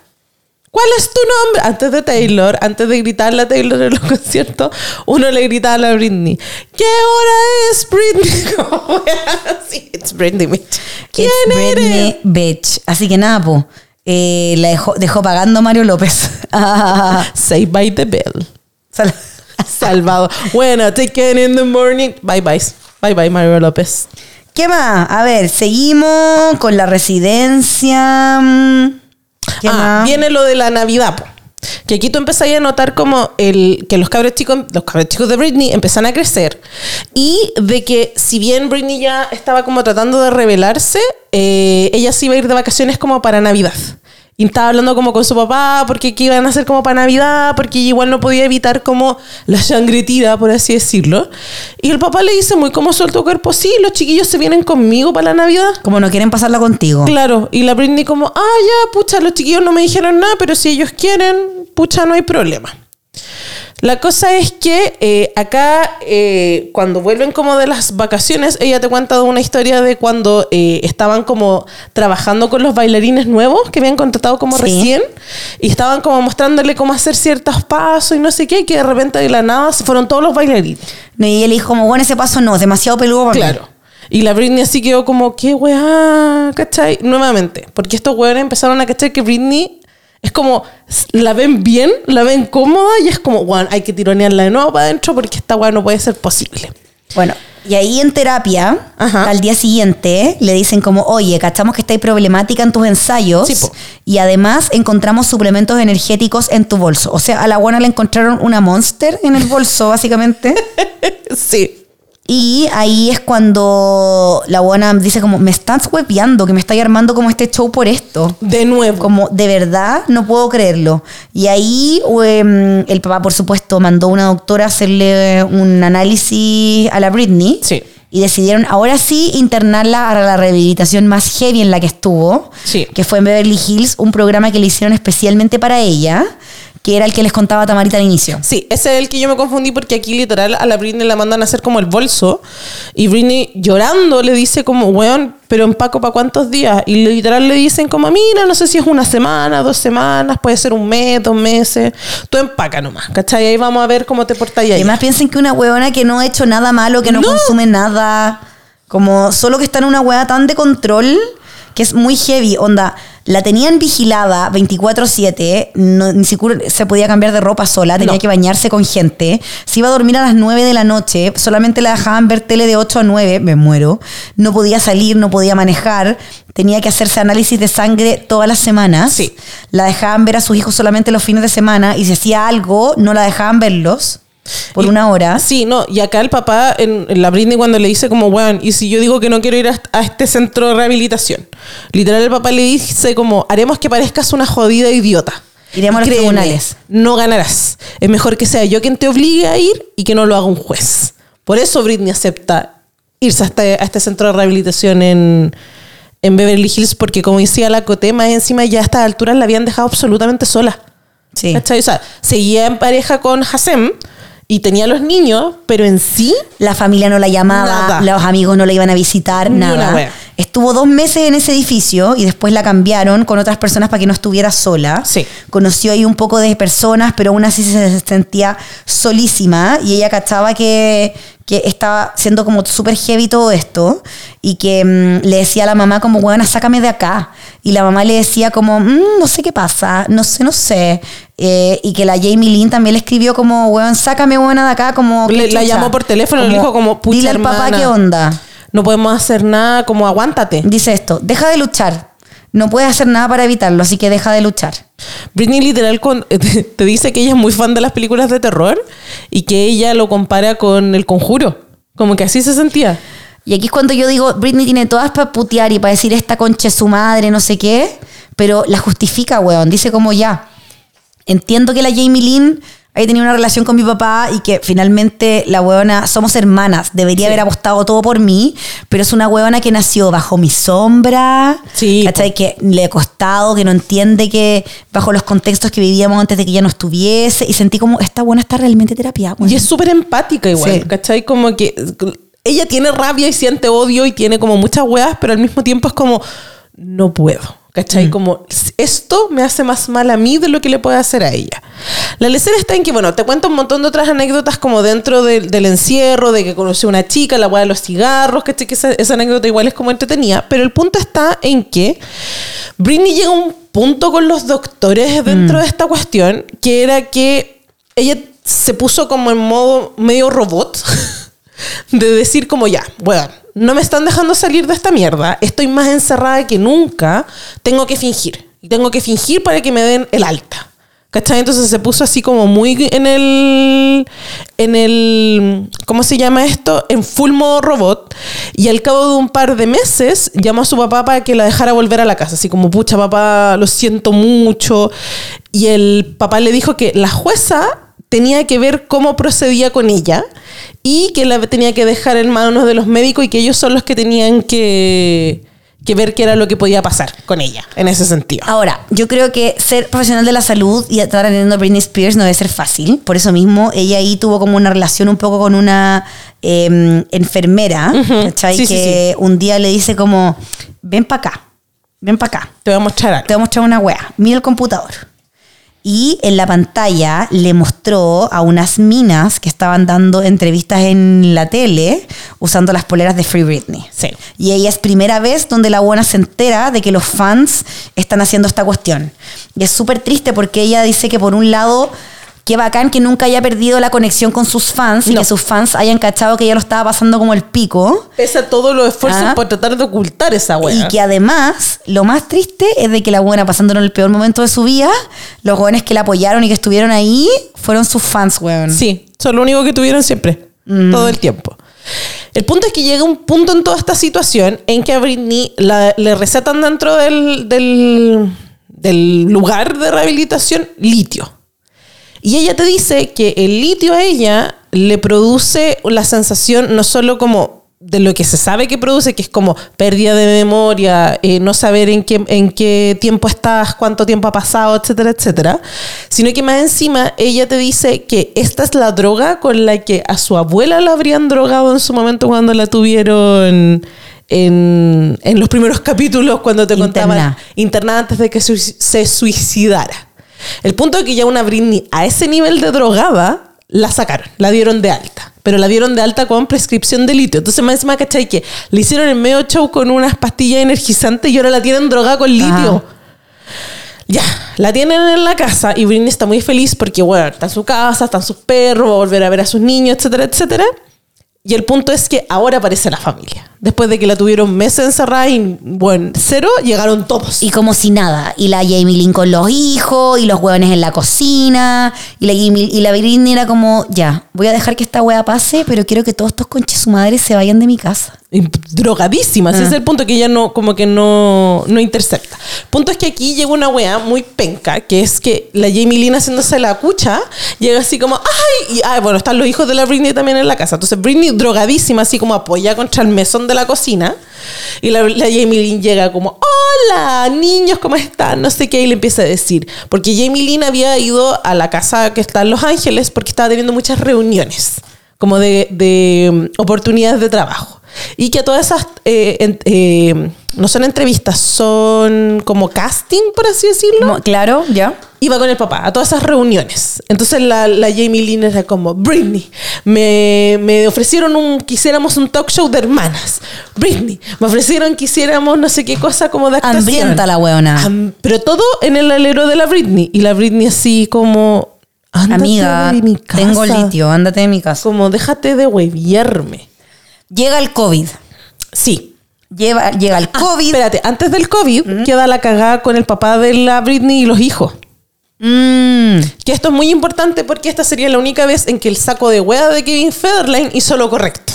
¿Cuál es tu nombre? Antes de Taylor, antes de gritarle a Taylor en los [LAUGHS] conciertos, uno le gritaba a la Britney. ¿Qué hora es Britney? [LAUGHS] Como así, It's Britney, bitch. ¿Quién It's eres? Britney Bitch. Así que nada, po. eh, la dejó, dejó pagando Mario López. [LAUGHS] Say by the bell. Sal- Salvado. Bueno, take it in the morning. Bye bye. Bye bye, Mario López. ¿Qué más? A ver, seguimos con la residencia. Mm, ¿Qué ah, más? viene lo de la Navidad, po. Que aquí tú empezás a notar como el, que los cabros chicos, los cabros chicos de Britney empiezan a crecer. Y de que si bien Britney ya estaba como tratando de rebelarse, eh, ella se iba a ir de vacaciones como para Navidad. Y estaba hablando como con su papá, porque qué iban a hacer como para Navidad, porque igual no podía evitar como la sangretida, por así decirlo. Y el papá le dice muy como suelto cuerpo, sí, los chiquillos se vienen conmigo para la Navidad. Como no quieren pasarla contigo. Claro, y la Britney como, ah, ya, pucha, los chiquillos no me dijeron nada, pero si ellos quieren, pucha, no hay problema. La cosa es que eh, acá, eh, cuando vuelven como de las vacaciones, ella te cuenta una historia de cuando eh, estaban como trabajando con los bailarines nuevos que habían contratado como Sí. recién y estaban como mostrándole cómo hacer ciertos pasos y no sé qué, y que de repente de la nada se fueron todos los bailarines. No, Y le dijo como, bueno, ese paso no, es demasiado peludo para mí. Claro. Y la Britney así quedó como, qué weá, ¿cachai? Nuevamente. Porque estos weones empezaron a cachar que Britney es como, la ven bien, la ven cómoda y es como, weón, hay que tironearla de nuevo para adentro porque esta weá no puede ser posible. Bueno, y ahí en terapia, Ajá. al día siguiente, le dicen como, oye, cachamos que estáis problemática en tus ensayos Sí, y además encontramos suplementos energéticos en tu bolso. O sea, a la buena le encontraron una monster en el bolso, básicamente. [LAUGHS] sí. Y ahí es cuando la buena dice como, me estás huepeando, que me estáis armando como este show por esto. De nuevo. Como, de verdad, no puedo creerlo. Y ahí em, el papá, por supuesto, mandó a una doctora a hacerle un análisis a la Britney. Sí. Y decidieron ahora sí internarla a la rehabilitación más heavy en la que estuvo, Sí. que fue en Beverly Hills, un programa que le hicieron especialmente para ella, que era el que les contaba Tamarita al inicio. Sí, ese es el que yo me confundí porque aquí literal a la Britney la mandan a hacer como el bolso y Britney llorando le dice como, weón, pero empaco para cuántos días y literal le dicen como, mira, no sé si es una semana, dos semanas, puede ser un mes, dos meses, tú empaca nomás, ¿cachai? Ahí vamos a ver cómo te portas ahí. Además piensen que una huevona que no ha hecho nada malo, que no, No. consume nada, como solo que está en una hueá tan de control que es muy heavy, onda. La tenían vigilada 24/7, no, ni siquiera se podía cambiar de ropa sola, tenía No. que bañarse con gente. Se iba a dormir a las 9 de la noche, solamente la dejaban ver tele de 8 a 9, me muero. No podía salir, no podía manejar, tenía que hacerse análisis de sangre todas las semanas. Sí. La dejaban ver a sus hijos solamente los fines de semana y si hacía algo, no la dejaban verlos por Y- una hora. Sí, no, y acá el papá, en, en la Britney cuando le dice como, weón, y si yo digo que no quiero ir a, a este centro de rehabilitación, literal el papá le dice como, haremos que parezcas una jodida idiota. Iremos a los Créeme, tribunales. No ganarás. Es mejor que sea yo quien te obligue a ir y que no lo haga un juez. Por eso Britney acepta irse a este, a este centro de rehabilitación en, en Beverly Hills, porque como decía la Coté, más encima ya a estas alturas la habían dejado absolutamente sola. Sí. ¿Cachai? O sea, seguía en pareja con Hasem y tenía los niños, pero en sí, La familia no la llamaba, Nada. los amigos no la iban a visitar, Ni nada. una wea. Estuvo dos meses en ese edificio y después la cambiaron con otras personas para que no estuviera sola. Sí. Conoció ahí un poco de personas, pero aún así se sentía solísima y ella cachaba que, que estaba siendo como súper heavy todo esto y que mm, le decía a la mamá como, bueno, sácame de acá. Y la mamá le decía como, "Mm, no sé qué pasa, no sé, no sé. Eh, y que la Jamie Lynn también le escribió como, weón, sácame buena de acá, como... Le- "¿Qué la chucha?". llamó por teléfono y le dijo como, "Pucha, Dile al papá hermana". qué onda. No podemos hacer nada, como aguántate. Dice esto, deja de luchar. no puedes hacer nada para evitarlo, así que deja de luchar. Britney literal con- te, [LAUGHS] te dice que ella es muy fan de las películas de terror y que ella lo compara con El Conjuro. Como que así se sentía. Y aquí es cuando yo digo, Britney tiene todas para putear y para decir esta concha es su madre, no sé qué, pero la justifica, weón. Dice como ya, entiendo que la Jamie Lynn haya tenido una relación con mi papá y que finalmente la weona, somos hermanas, debería haber apostado todo por mí, pero es una weona que nació bajo mi sombra, Sí, ¿cachai? Que le ha costado, que no entiende que bajo los contextos que vivíamos antes de que ella no estuviese, y sentí como, esta buena está realmente terapia, Y es súper empática igual, Sí. ¿cachai? Como que ella tiene rabia y siente odio y tiene como muchas weas, pero al mismo tiempo es como, no puedo, ¿cachai? Como, esto me hace más mal a mí de lo que le puede hacer a ella. La lecera está en que, bueno, te cuento un montón de otras anécdotas como dentro del- del encierro, de que conoció a una chica, la wea de los cigarros, ¿cachai? Que esa, esa anécdota igual es como entretenida, pero el punto está en que Britney llega a un punto con los doctores dentro de esta cuestión, que era que ella se puso como en modo medio robot, [LAUGHS] de decir como ya, bueno, no me están dejando salir de esta mierda, estoy más encerrada que nunca, tengo que fingir, tengo que fingir para que me den el alta. ¿Cachai? Entonces se puso así como muy en el. En el. ¿Cómo se llama esto? En full modo robot. Y al cabo de un par de meses llamó a su papá para que la dejara volver a la casa. Así como, pucha, papá, lo siento mucho. Y el papá le dijo que la jueza tenía que ver cómo procedía con ella y que la tenía que dejar en manos de los médicos y que ellos son los que tenían que, que ver qué era lo que podía pasar con ella en ese sentido. Ahora, yo creo que ser profesional de la salud y estar atendiendo a Britney Spears no debe ser fácil. Por eso mismo, ella ahí tuvo como una relación un poco con una eh, enfermera, ¿cachai? Sí, sí, que un día le dice como, ven para acá, ven para acá. Te voy a mostrar algo. Te voy a mostrar una wea. Mira el computador. Y en la pantalla le mostró a unas minas que estaban dando entrevistas en la tele usando las poleras de Free Britney. Sí. Y ella es primera vez donde la buena se entera de que los fans están haciendo esta cuestión. Y es súper triste porque ella dice que por un lado, qué bacán que nunca haya perdido la conexión con sus fans y que sus fans hayan cachado que ella lo estaba pasando como el pico. Pese a todos los esfuerzos Ah. por tratar de ocultar esa wea. Y que además, lo más triste es de que la buena pasándolo en el peor momento de su vida, los jóvenes que la apoyaron y que estuvieron ahí fueron sus fans, weón. Sí, son lo único que tuvieron siempre, todo el tiempo. El punto es que llega un punto en toda esta situación en que a Britney la- le recetan dentro del, del, del lugar de rehabilitación litio. Y ella te dice que el litio a ella le produce la sensación no solo como de lo que se sabe que produce, que es como pérdida de memoria, eh, no saber en qué, en qué tiempo estás, cuánto tiempo ha pasado, etcétera, etcétera, sino que más encima ella te dice que esta es la droga con la que a su abuela la habrían drogado en su momento cuando la tuvieron en, en los primeros capítulos, cuando te Interna. contaban internada antes de que se, se suicidara. El punto es que ya una Britney a ese nivel de drogada la sacaron, la dieron de alta. Pero la dieron de alta con prescripción de litio. Entonces, más encima, ¿cachai? Que le hicieron el medio show con unas pastillas energizantes y ahora la tienen drogada con litio. Ya, la tienen en la casa y Britney está muy feliz porque, bueno, está en su casa, están sus perros, va a volver a ver a sus niños, etcétera, etcétera. Y el punto es que ahora aparece la familia. Después de que la tuvieron meses encerrada y, bueno, cero, llegaron todos. Y como si nada. Y la Jamie Lynn con los hijos, y los hueones en la cocina. Y la, y la Britney era como, ya, voy a dejar que esta hueá pase, pero quiero que todos estos conches su madre se vayan de mi casa. Drogadísima. Ese es el punto que ella no, como que no, no intercepta. Punto es que aquí llega una wea muy penca, que es que la Jamie Lynn haciéndose la cucha, llega así como, ¡ay! Y ay, bueno, están los hijos de la Britney también en la casa. Entonces Britney drogadísima, así como apoyada contra el mesón de la cocina. Y la, la Jamie Lynn llega como, hola, niños, ¿cómo están? No sé qué, y le empieza a decir. Porque Jamie Lynn había ido a la casa que está en Los Ángeles porque estaba teniendo muchas reuniones, como de, de mm, oportunidades de trabajo. Y que a todas esas, eh, en- eh, no son entrevistas, son como casting, por así decirlo claro, ya. iba con el papá a todas esas reuniones. Entonces la, la Jamie Lynn era como, Britney, me, me ofrecieron un, quisiéramos un talk show de hermanas. Britney, me ofrecieron que hiciéramos no sé qué cosa como de actuación. Hambrienta la hueona. Am- pero todo en el alero de la Britney. Y la Britney así como, ándate Amiga, de mi casa. tengo litio, ándate de mi casa. Como, déjate de hueviarme. Llega el COVID. Sí. lleva, llega el Ah, COVID. espérate, antes del COVID queda la cagada con el papá de la Britney y los hijos. Mm, Que esto es muy importante porque esta sería la única vez en que el saco de hueá de Kevin Federline hizo lo correcto.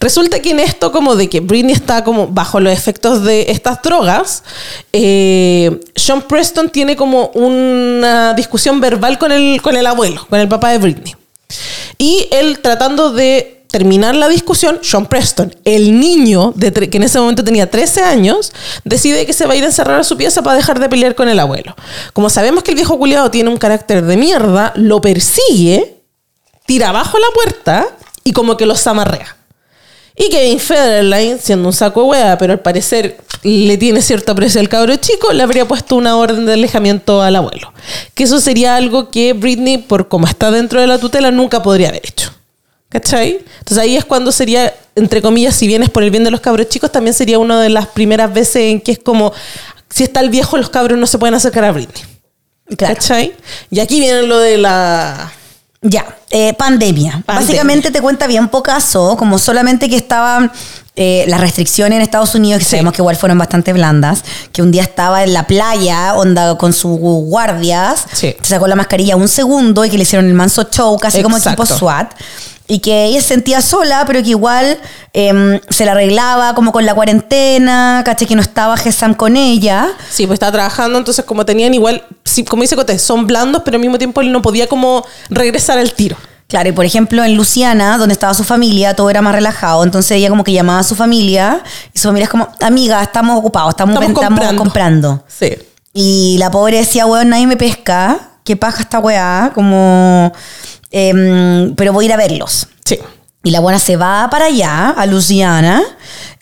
Resulta que en esto, como de que Britney está como bajo los efectos de estas drogas, eh, Sean Preston tiene como una discusión verbal con el, con el abuelo, con el papá de Britney. Y él tratando de terminar la discusión, Sean Preston, el niño que en ese momento tenía 13 años, decide que se va a ir a encerrar a su pieza para dejar de pelear con el abuelo. Como sabemos que el viejo culiado tiene un carácter de mierda, lo persigue, tira abajo la puerta y como que los amarrea. Y Kevin Federline, siendo un saco de hueá, pero al parecer le tiene cierto aprecio al cabro chico, le habría puesto una orden de alejamiento al abuelo. Que eso sería algo que Britney, por como está dentro de la tutela, nunca podría haber hecho. ¿Cachai? Entonces ahí es cuando sería, entre comillas, si bien es por el bien de los cabros chicos, también sería una de las primeras veces en que es como, si está el viejo, los cabros no se pueden acercar a Britney. claro. ¿Cachai? Y aquí viene lo de la... Ya, eh, pandemia. Pandemia. Básicamente te cuenta bien pocaso, como solamente que estaban eh, las restricciones en Estados Unidos, que Sí. sabemos que igual fueron bastante blandas, que un día estaba en la playa, onda con sus guardias, Sí. se sacó la mascarilla un segundo y que le hicieron el manso show, casi como Exacto. tipo SWAT. Y que ella se sentía sola, pero que igual em, se la arreglaba como con la cuarentena, caché que no estaba Gesam con ella. Sí, pues estaba trabajando, entonces como tenían igual, como dice Cote, son blandos, pero al mismo tiempo él no podía como regresar al tiro. Claro, y por ejemplo en Luciana, donde estaba su familia, todo era más relajado. Entonces ella como que llamaba a su familia y su familia es como, amiga, estamos ocupados, estamos, Estamos ven- estamos comprando. comprando. Sí. Y la pobre decía, weón, nadie me pesca, qué paja esta weá, como, em, pero voy a ir a verlos. Sí. Y la buena se va para allá, a Luciana,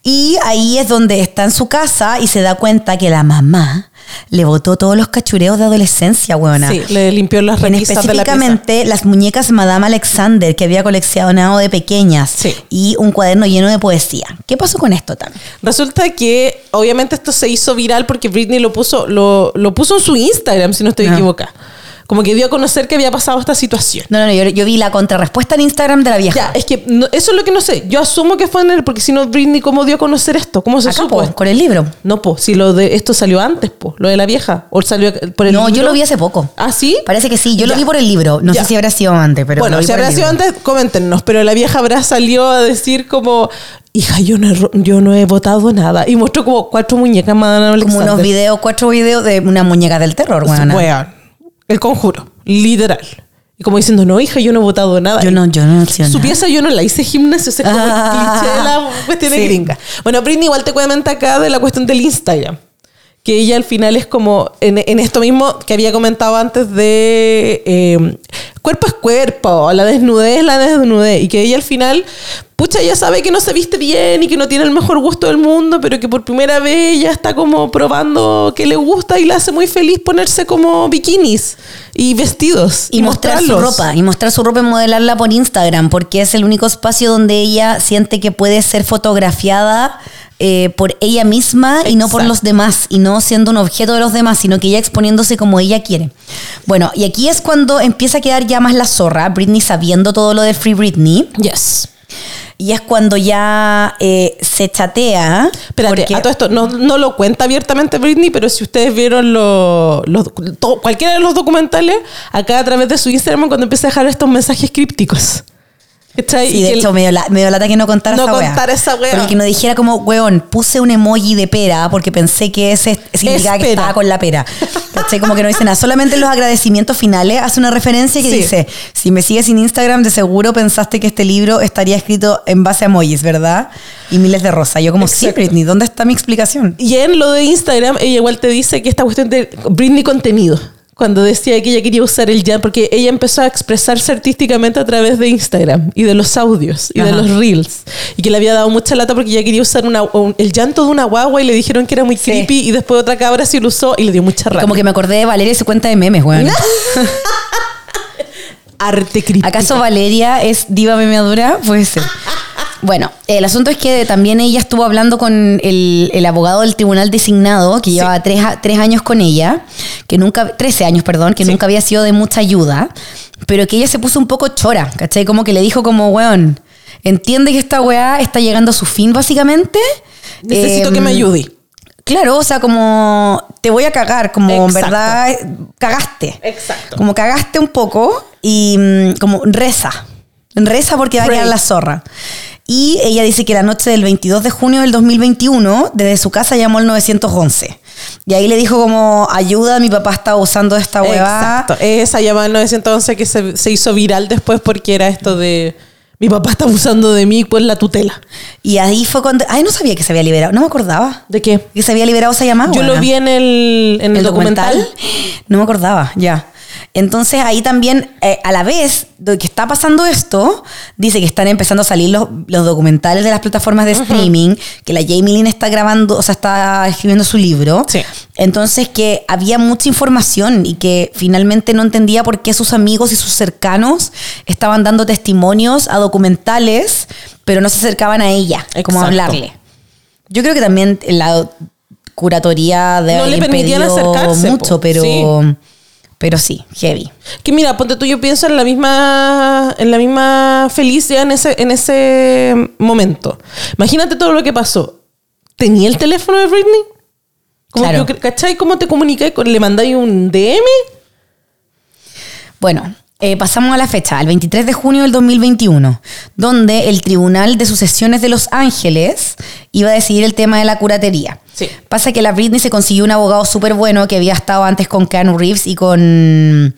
y ahí es donde está en su casa y se da cuenta que la mamá le botó todos los cachureos de adolescencia, weona. Sí, le limpió las En repisas de la específicamente las muñecas Madame Alexander que había coleccionado de pequeñas Sí. y un cuaderno lleno de poesía. ¿Qué pasó con esto también? Resulta que obviamente esto se hizo viral porque Britney lo puso, lo, lo puso en su Instagram, si no estoy Ah. equivocada. Como que dio a conocer que había pasado esta situación. No, no, no, yo, yo vi la contrarrespuesta en Instagram de la vieja. Ya, es que no- eso es lo que no sé. Yo asumo que fue en él, porque si no, Britney, ¿cómo dio a conocer esto? ¿Cómo se Acá, supo? po, con el libro. No, po, si lo de esto salió antes, po, lo de la vieja. O salió por el No, yo lo vi hace poco. ¿Ah, sí? Parece que sí, yo lo vi por el libro. No Ya. sé si habrá sido antes, pero. bueno, lo vi si por el habrá sido libro. antes, coméntenos. Pero la vieja habrá salió a decir como, hija, yo no he, yo no he votado nada. Y mostró como cuatro muñecas Madame Como Alexander. unos videos, cuatro videos de una muñeca del terror. Weón. El conjuro, literal. Y como diciendo, no, hija, yo no he votado nada. Yo no, yo no Su nada. pieza yo no la hice gimnasio, ese es como Ah, el cliché de la cuestión de sí. gringa. Bueno, Britney igual te cuenta acá de la cuestión del Instagram. Que ella al final es como, en, en esto mismo que había comentado antes de eh, cuerpo es cuerpo, la desnudez es la desnudez. Y que ella al final, pucha, ella sabe que no se viste bien y que no tiene el mejor gusto del mundo, pero que por primera vez ella está como probando que le gusta y le hace muy feliz ponerse como bikinis y vestidos. Y mostrar su ropa, y mostrar su ropa y modelarla por Instagram, porque es el único espacio donde ella siente que puede ser fotografiada eh, por ella misma y no por Exacto. los demás, y no siendo un objeto de los demás, sino que ella exponiéndose como ella quiere. Bueno, y aquí es cuando empieza a quedar ya más la zorra, Britney sabiendo todo lo del Free Britney, Yes. y es cuando ya eh, se chatea. Espérate, porque- a todo esto no, no lo cuenta abiertamente Britney, pero si ustedes vieron los- to- cualquiera de los documentales, acá a través de su Instagram, cuando empieza a dejar estos mensajes crípticos. ¿Cachai? Sí, Y de hecho, el- me dio, la, me dio lata que no contara No esa wea. contara esa wea. Porque que no dijera como, weón, puse un emoji de pera porque pensé que ese significaba que estaba con la pera. ¿Cachai? Como que no dice nada. Solamente en los agradecimientos finales hace una referencia que Sí. dice, si me sigues en Instagram, de seguro pensaste que este libro estaría escrito en base a emojis, ¿verdad? Y miles de rosas. Yo como, sí, Exacto. Britney, ¿dónde está mi explicación? Y en lo de Instagram, ella igual te dice que esta cuestión de Britney contenido. Cuando decía que ella quería usar el ya, porque ella empezó a expresarse artísticamente a través de Instagram y de los audios y de los reels. Y que le había dado mucha lata porque ella quería usar una- un- el llanto de una guagua y le dijeron que era muy Sí. creepy. Y después otra cabra sí lo usó y le dio mucha rabia. Como que me acordé de Valeria y su cuenta de memes, weón. [LAUGHS] [LAUGHS] arte crítico. ¿Acaso Valeria es diva memeadura? Puede ser. Bueno, el asunto es que también ella estuvo hablando con el, el abogado del tribunal designado, que llevaba tres, años con ella, que nunca, 13 años, perdón, que Sí. nunca había sido de mucha ayuda, pero que ella se puso un poco chora, ¿cachai? Como que le dijo como, weón, entiende que esta weá está llegando a su fin básicamente, Necesito Em, que me ayude. Claro, o sea, como te voy a cagar, como en verdad cagaste. Exacto. Como cagaste un poco y mm, como reza. Reza porque va a quedar la zorra. Y ella dice que la noche del 22 de junio del 2021, desde su casa llamó al 911. Y ahí le dijo como, ayuda, mi papá está usando esta huevada. Exacto. Esa llamada del 911 que se, se hizo viral después porque era esto de mi papá está abusando de mí por la tutela. Y ahí fue cuando... Ay, no sabía que se había liberado. No me acordaba. ¿De qué? Que se había liberado esa llamada. Yo lo vi en el, en el, documental. No me acordaba, ya. Entonces ahí también, eh, a la vez de que está pasando esto, dice que están empezando a salir los, los documentales de las plataformas de streaming, que la Jamie Lynn está grabando, o sea, está escribiendo su libro. Sí. Entonces que había mucha información y que finalmente no entendía por qué sus amigos y sus cercanos estaban dando testimonios a documentales, pero no se acercaban a ella, como a Exacto. hablarle. Yo creo que también la curatoría de No le permitían acercarse, mucho, po. pero Sí. Pero sí, heavy. Que mira, ponte tú, yo pienso en la misma, en la misma Felicia en ese, en ese momento. Imagínate todo lo que pasó. ¿Tenía el teléfono de Britney? Como Claro. que, ¿Cachai? ¿Cómo te comunicáis? ¿Le mandáis un DM? Bueno, eh, pasamos a la fecha, al 23 de junio del 2021, donde el Tribunal de Sucesiones de Los Ángeles iba a decidir el tema de la curatería. Sí. Pasa que la Britney se consiguió un abogado súper bueno que había estado antes con Keanu Reeves y con...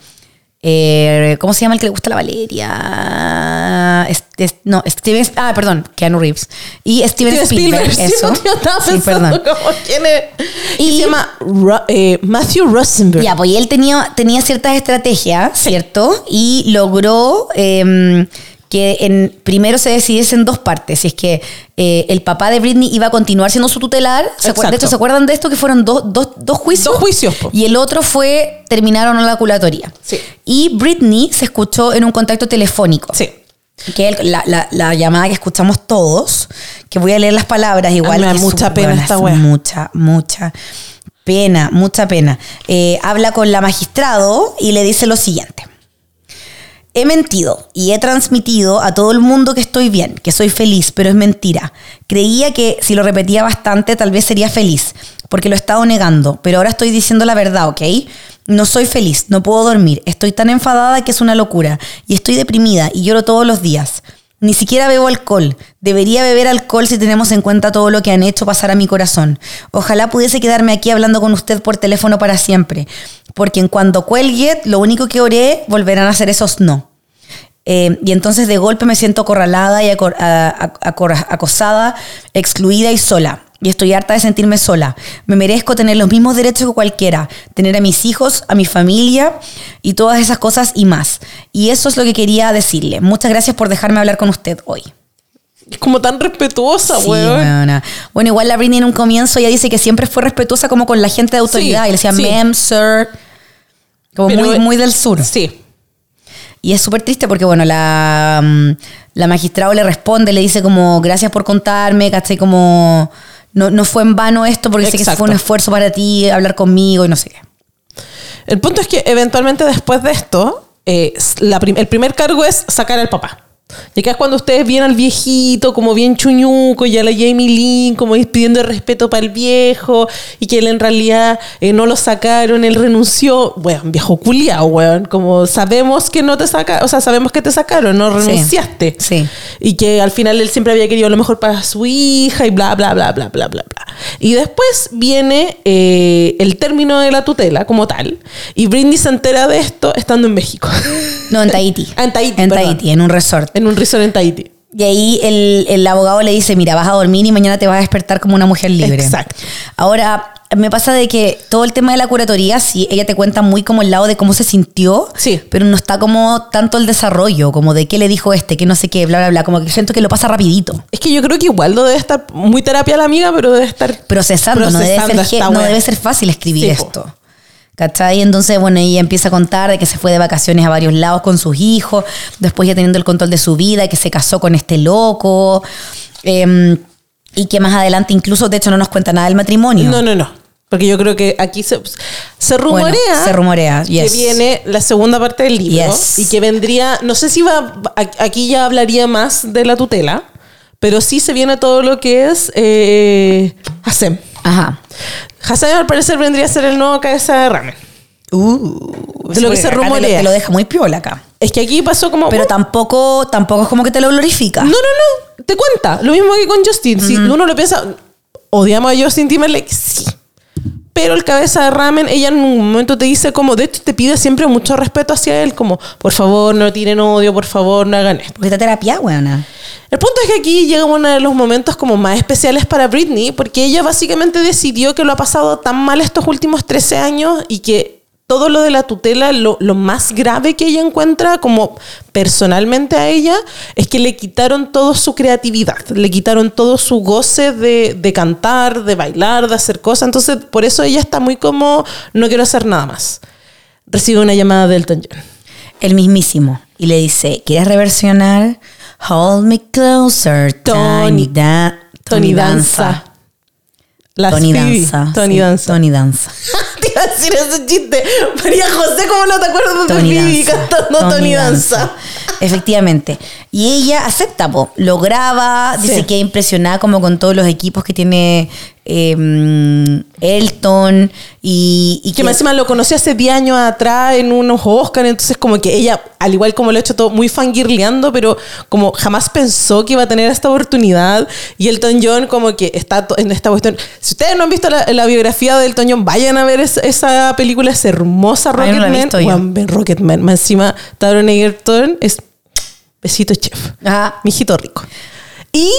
eh, ¿Cómo se llama el que le gusta la Valeria? Es- es- no, Steven... Ah, perdón, Keanu Reeves. Y Steven, Spielberg. Sí, eso. yo estaba Sí, perdón. como quién es. Y se llama Ro- eh, Matthew Rosenberg. Ya, pues y él tenía, tenía ciertas estrategias, ¿cierto? Y logró eh, que en, primero se decidiese en dos partes. Si es que eh, el papá de Britney iba a continuar siendo su tutelar. ¿Se de hecho, ¿se acuerdan de esto? Que fueron dos, dos, dos juicios. Dos juicios, po. Y el otro fue terminar o no la culatoría. Sí. Y Britney se escuchó en un contacto telefónico. Sí. Que la, la- la llamada que escuchamos todos, que voy a leer las palabras igual. que mucha pena buena, esta wea. Mucha, mucha pena, mucha pena. Eh, habla con la magistrado y le dice lo siguiente. He mentido y he transmitido a todo el mundo que estoy bien, que soy feliz, pero es mentira. Creía que si lo repetía bastante tal vez sería feliz, porque lo he estado negando, pero ahora estoy diciendo la verdad, ¿ok? No soy feliz, no puedo dormir, estoy tan enfadada que es una locura, y estoy deprimida y lloro todos los días. Ni siquiera bebo alcohol. Debería beber alcohol si tenemos en cuenta todo lo que han hecho pasar a mi corazón. Ojalá pudiese quedarme aquí hablando con usted por teléfono para siempre. Porque en cuanto cuelgue, lo único que oré volverán a ser esos no. Eh, y entonces de golpe me siento acorralada y acor- acosada, excluida y sola. Y estoy harta de sentirme sola. Me merezco tener los mismos derechos que cualquiera. Tener a mis hijos, a mi familia y todas esas cosas y más. Y eso es lo que quería decirle. Muchas gracias por dejarme hablar con usted hoy. Es como tan respetuosa, Sí, weón. Bueno, igual la Britney en un comienzo ella dice que siempre fue respetuosa como con la gente de autoridad. Sí, y le decía, sí. ma'am, sir. Como Pero- muy, muy del sur. Sí. Y es súper triste porque, bueno, la, mm, la magistrado le responde, le dice como, gracias por contarme, ¿cachai? Como, no, no fue en vano esto porque sé que fue un esfuerzo para ti hablar conmigo y no sé qué. El punto es que eventualmente después de esto, eh, la prim- el primer cargo es sacar al papá. Y acá es cuando ustedes ven al viejito como bien chuñuco y a la Jamie Lynn como pidiendo respeto para el viejo y que él en realidad eh, no lo sacaron, él renunció. Bueno, viejo culiao, weón. Como sabemos que no te sacaron, o sea, sabemos que te sacaron, no renunciaste. Sí. Y que al final él siempre había querido lo mejor para su hija y bla, bla, bla, bla, bla, bla, bla. Y después viene eh, el término de la tutela como tal. Y Britney se entera de esto estando en México. No, en Tahiti. Ah, [LAUGHS] en Tahiti, En perdón. Tahiti, en un resort. En un resort en Tahiti. Y ahí el, el abogado le dice, mira, vas a dormir y mañana te vas a despertar como una mujer libre. Exacto. Ahora, me pasa de que todo el tema de la curatoría, sí, ella te cuenta muy como el lado de cómo se sintió, Sí. pero no está como tanto el desarrollo, como de qué le dijo este, que no sé qué, bla, bla, bla, como que siento que lo pasa rapidito. Es que yo creo que igual no debe estar muy terapia la amiga, pero debe estar Procesando, no, debe ser, no debe ser fácil escribir esto. ¿Cachai? Entonces, bueno, ella empieza a contar de que se fue de vacaciones a varios lados con sus hijos, después ya teniendo el control de su vida, que se casó con este loco, em, y que más adelante incluso, de hecho, no nos cuenta nada del matrimonio. No, no, no. Porque yo creo que aquí se, se rumorea. Bueno, se rumorea, yes. que viene la segunda parte del libro Yes. y que vendría, no sé si va, aquí ya hablaría más de la tutela, Pero sí se viene todo lo que es eh, Hasem. Ajá. Hasem al parecer vendría a ser el nuevo cabeza de ramen. Uh, De lo que se te rumorea. Te lo deja muy piola acá. Es que aquí pasó como... Pero tampoco, tampoco es como que te lo glorifica. No, no, no. Te cuenta. Lo mismo que con Justin. Si uno lo piensa, odiamos a Justin Timberlake, sí. Pero el cabeza de ramen, ella en un momento te dice como, de hecho te pide siempre mucho respeto hacia él, como, por favor, no tiren odio, por favor, no hagan esto. Porque terapia, weona. El punto es que aquí llega uno de los momentos como más especiales para Britney, porque ella básicamente decidió que lo ha pasado tan mal estos últimos 13 años y que todo lo de la tutela, lo, lo más grave que ella encuentra como personalmente a ella, es que le quitaron toda su creatividad, le quitaron todo su goce de, de cantar, de bailar, de hacer cosas. Entonces, por eso ella está muy como, no quiero hacer nada más. Recibe una llamada de Elton John. El mismísimo. Y le dice, ¿quieres reversionar? Hold me closer, Tony- Tony, da- Tony Danza. Tony. Danza. Tony sí, Danza. Tony [LAUGHS] Danza. Te iba a decir ese chiste. María José, ¿cómo no te acuerdas de Tony Danza. cantando Tony, Danza? Efectivamente. Y ella acepta, po. lo graba, dice que impresionada como con todos los equipos que tiene eh, mm, Elton y, y Que más encima lo conocí hace 10 años atrás en unos Oscar, entonces como que ella, al igual como lo ha hecho todo, muy fangirleando, pero como jamás pensó que iba a tener esta oportunidad. Y Elton John como que está en esta cuestión. Si ustedes no han visto la, la biografía de Elton John, vayan a ver es- esa película, es hermosa Ay, no Rocketman. Rocketman. Más encima, Taron Egerton es besito chef. Ajá. Mijito rico. Y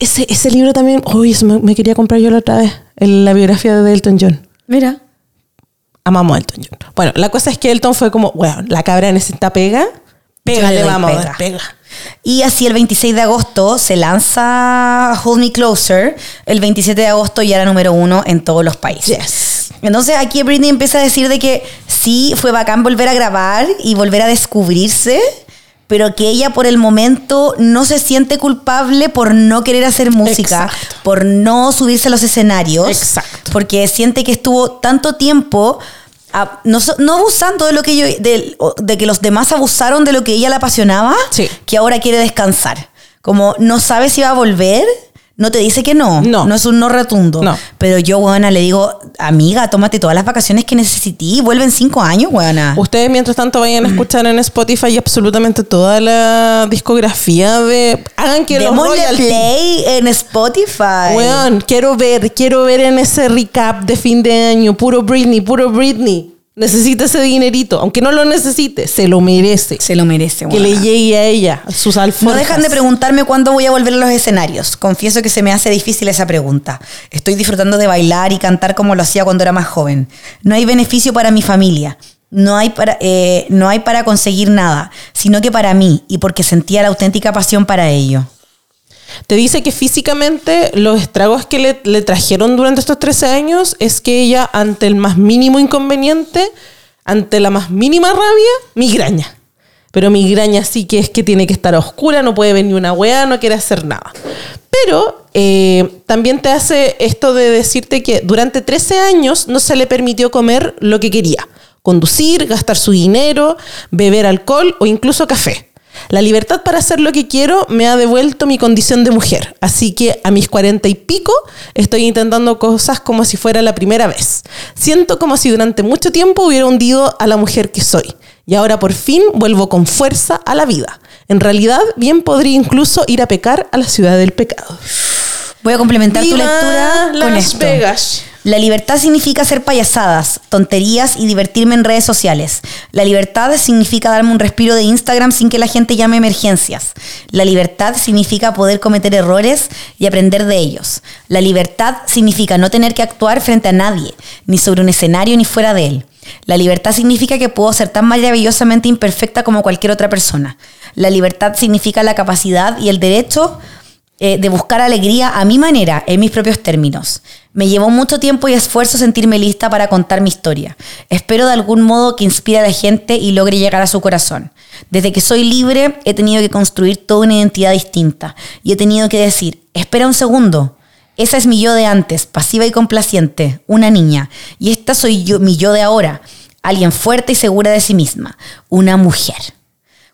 ese, ese libro también, uy, eso me, me quería comprar yo la otra vez, el- la biografía de Elton John. Mira. Amamos a Elton John. Bueno, la cosa es que Elton fue como, bueno, la cabra necesita pega, pégale, vamos, pega. pega. Y así el 26 de agosto se lanza Hold Me Closer. El 27 de agosto ya era número uno en todos los países. Yes. Entonces aquí Britney empieza a decir de que sí, fue bacán volver a grabar y volver a descubrirse, pero que ella por el momento no se siente culpable por no querer hacer música, Exacto. por no subirse a los escenarios, Exacto. porque siente que estuvo tanto tiempo a- no, no abusando de lo que yo, de, de que los demás abusaron de lo que ella le apasionaba, Sí. que ahora quiere descansar. Como no sabe si va a volver, no te dice que no. No. No es un no rotundo. No. Pero yo, weona, le digo, amiga, tómate todas las vacaciones que necesití. Vuelve en cinco años, weona. Ustedes mientras tanto vayan a escuchar en Spotify absolutamente toda la discografía de... Hagan que los royalties... play en Spotify. Weón, quiero ver, quiero ver en ese recap de fin de año, puro Britney, puro Britney. Necesita ese dinerito, aunque no lo necesite, se lo merece. Se lo merece, que le llegue a ella, sus alforjas. No dejan de preguntarme cuándo voy a volver a los escenarios. Confieso que se me hace difícil esa pregunta. Estoy disfrutando de bailar y cantar como lo hacía cuando era más joven. No hay beneficio para mi familia. No hay para, eh, no hay para conseguir nada, sino que para mí y porque sentía la auténtica pasión para ello. Te dice que físicamente los estragos que le, trajeron durante estos 13 años es que ella, ante el más mínimo inconveniente, ante la más mínima rabia, migraña. Pero migraña sí que es que tiene que estar a oscura, no puede ver ni una wea, no quiere hacer nada. Pero eh, también te hace esto de decirte que durante 13 años no se le permitió comer lo que quería. Conducir, gastar su dinero, beber alcohol o incluso café. La libertad para hacer lo que quiero me ha devuelto mi condición de mujer, así que a mis cuarenta y pico estoy intentando cosas como si fuera la primera vez. Siento como si durante mucho tiempo hubiera hundido a la mujer que soy y ahora por fin vuelvo con fuerza a la vida. En realidad, bien podría incluso ir a pecar a la ciudad del pecado. Voy a complementar tu ¡Viva lectura con Las esto. Vegas! La libertad significa hacer payasadas, tonterías y divertirme en redes sociales. La libertad significa darme un respiro de Instagram sin que la gente llame emergencias. La libertad significa poder cometer errores y aprender de ellos. La libertad significa no tener que actuar frente a nadie, ni sobre un escenario ni fuera de él. La libertad significa que puedo ser tan maravillosamente imperfecta como cualquier otra persona. La libertad significa la capacidad y el derecho eh, de buscar alegría a mi manera, en mis propios términos. Me llevó mucho tiempo y esfuerzo sentirme lista para contar mi historia. Espero de algún modo que inspire a la gente y logre llegar a su corazón. Desde que soy libre he tenido que construir toda una identidad distinta y he tenido que decir, espera un segundo, esa es mi yo de antes, pasiva y complaciente, una niña, y esta soy yo, mi yo de ahora, alguien fuerte y segura de sí misma, una mujer.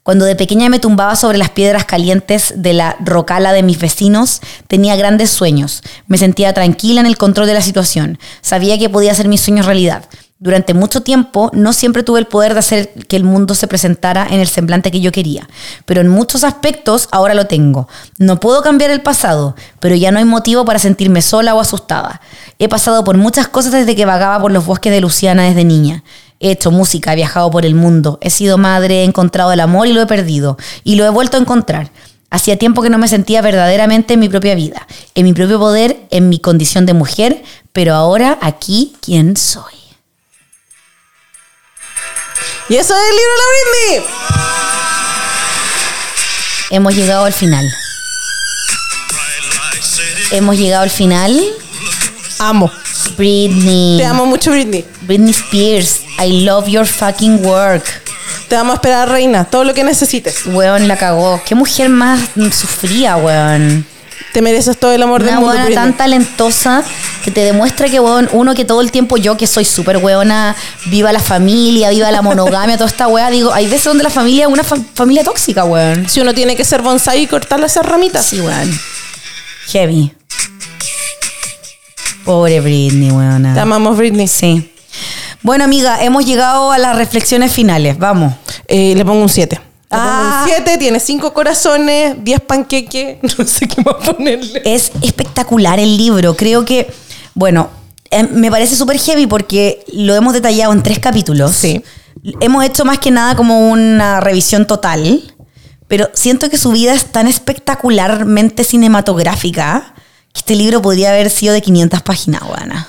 Cuando de pequeña me tumbaba sobre las piedras calientes de la rocala de mis vecinos, tenía grandes sueños. Me sentía tranquila en el control de la situación. Sabía que podía hacer mis sueños realidad. Durante mucho tiempo no siempre tuve el poder de hacer que el mundo se presentara en el semblante que yo quería, pero en muchos aspectos ahora lo tengo. No puedo cambiar el pasado, pero ya no hay motivo para sentirme sola o asustada. He pasado por muchas cosas desde que vagaba por los bosques de Luciana desde niña. He hecho música, he viajado por el mundo, he sido madre, he encontrado el amor y lo he perdido, y lo he vuelto a encontrar. Hacía tiempo que no me sentía verdaderamente en mi propia vida, en mi propio poder, en mi condición de mujer, pero ahora aquí, ¿quién soy? Y eso es el libro de la Britney. Hemos llegado al final. Hemos llegado al final. Amo. Britney. Te amo mucho, Britney. Britney Spears. I love your fucking work. Te vamos a esperar, reina. Todo lo que necesites. Weón, la cagó. Qué mujer más sufría, weón. Te mereces todo el amor del Una mundo, weona Britney. tan talentosa que te demuestra que, weón, uno que todo el tiempo yo, que soy súper weona, viva la familia, viva la monogamia, toda esta weá, digo, hay veces donde la familia es una fa- familia tóxica, weón. Si uno tiene que ser bonsai y cortarle esas ramitas. Sí, weón. Heavy. Pobre Britney, weona. Te amamos, Britney. Sí. Bueno, amiga, hemos llegado a las reflexiones finales. Vamos. Eh, le pongo un 7. Ah. un 7, tiene 5 corazones, 10 panqueques. [LAUGHS] No sé qué más ponerle. Es espectacular el libro. Creo que, bueno, eh, me parece súper heavy porque lo hemos detallado en tres capítulos. Sí. Hemos hecho más que nada como una revisión total, pero siento que su vida es tan espectacularmente cinematográfica este libro podría haber sido de 500 páginas, buena.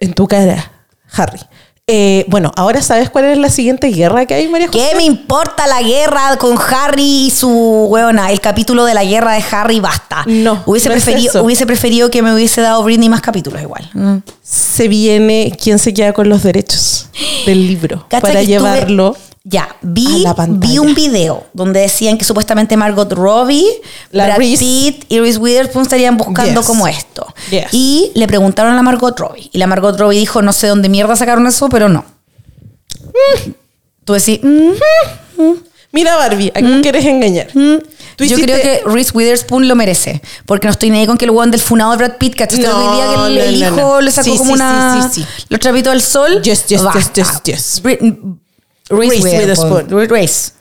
En tu cara, Harry. Eh, bueno, ahora sabes cuál es la siguiente guerra que hay, María José. ¿Qué me importa la guerra con Harry y su weona? El capítulo de la guerra de Harry basta. No, Hubiese, no preferido, hubiese preferido que me hubiese dado Britney más capítulos igual. Mm. Se viene quién se queda con los derechos del libro [GASPS] para llevarlo. Ya, vi, vi un video donde decían que supuestamente Margot Robbie, La Brad Reese- Pitt y Reese Witherspoon estarían buscando Yes. como esto. Yes. Y le preguntaron a la Margot Robbie. Y la Margot Robbie dijo, no sé dónde mierda sacaron eso, pero no. Tú decís, mm, Mira, Barbie, ¿a quién quieres engañar? Yo hiciste- creo que Reese Witherspoon lo merece. Porque no estoy ni ahí con que el weón del funado de Brad Pitt, ¿cachaste No, el día que el, no, el no, hijo le sacó Sí, como sí, una... sí, sí, sí. Lo trapito al sol? Yes, yes, yes, yes, yes. Reese Witherspoon. Witherspoon. Reese.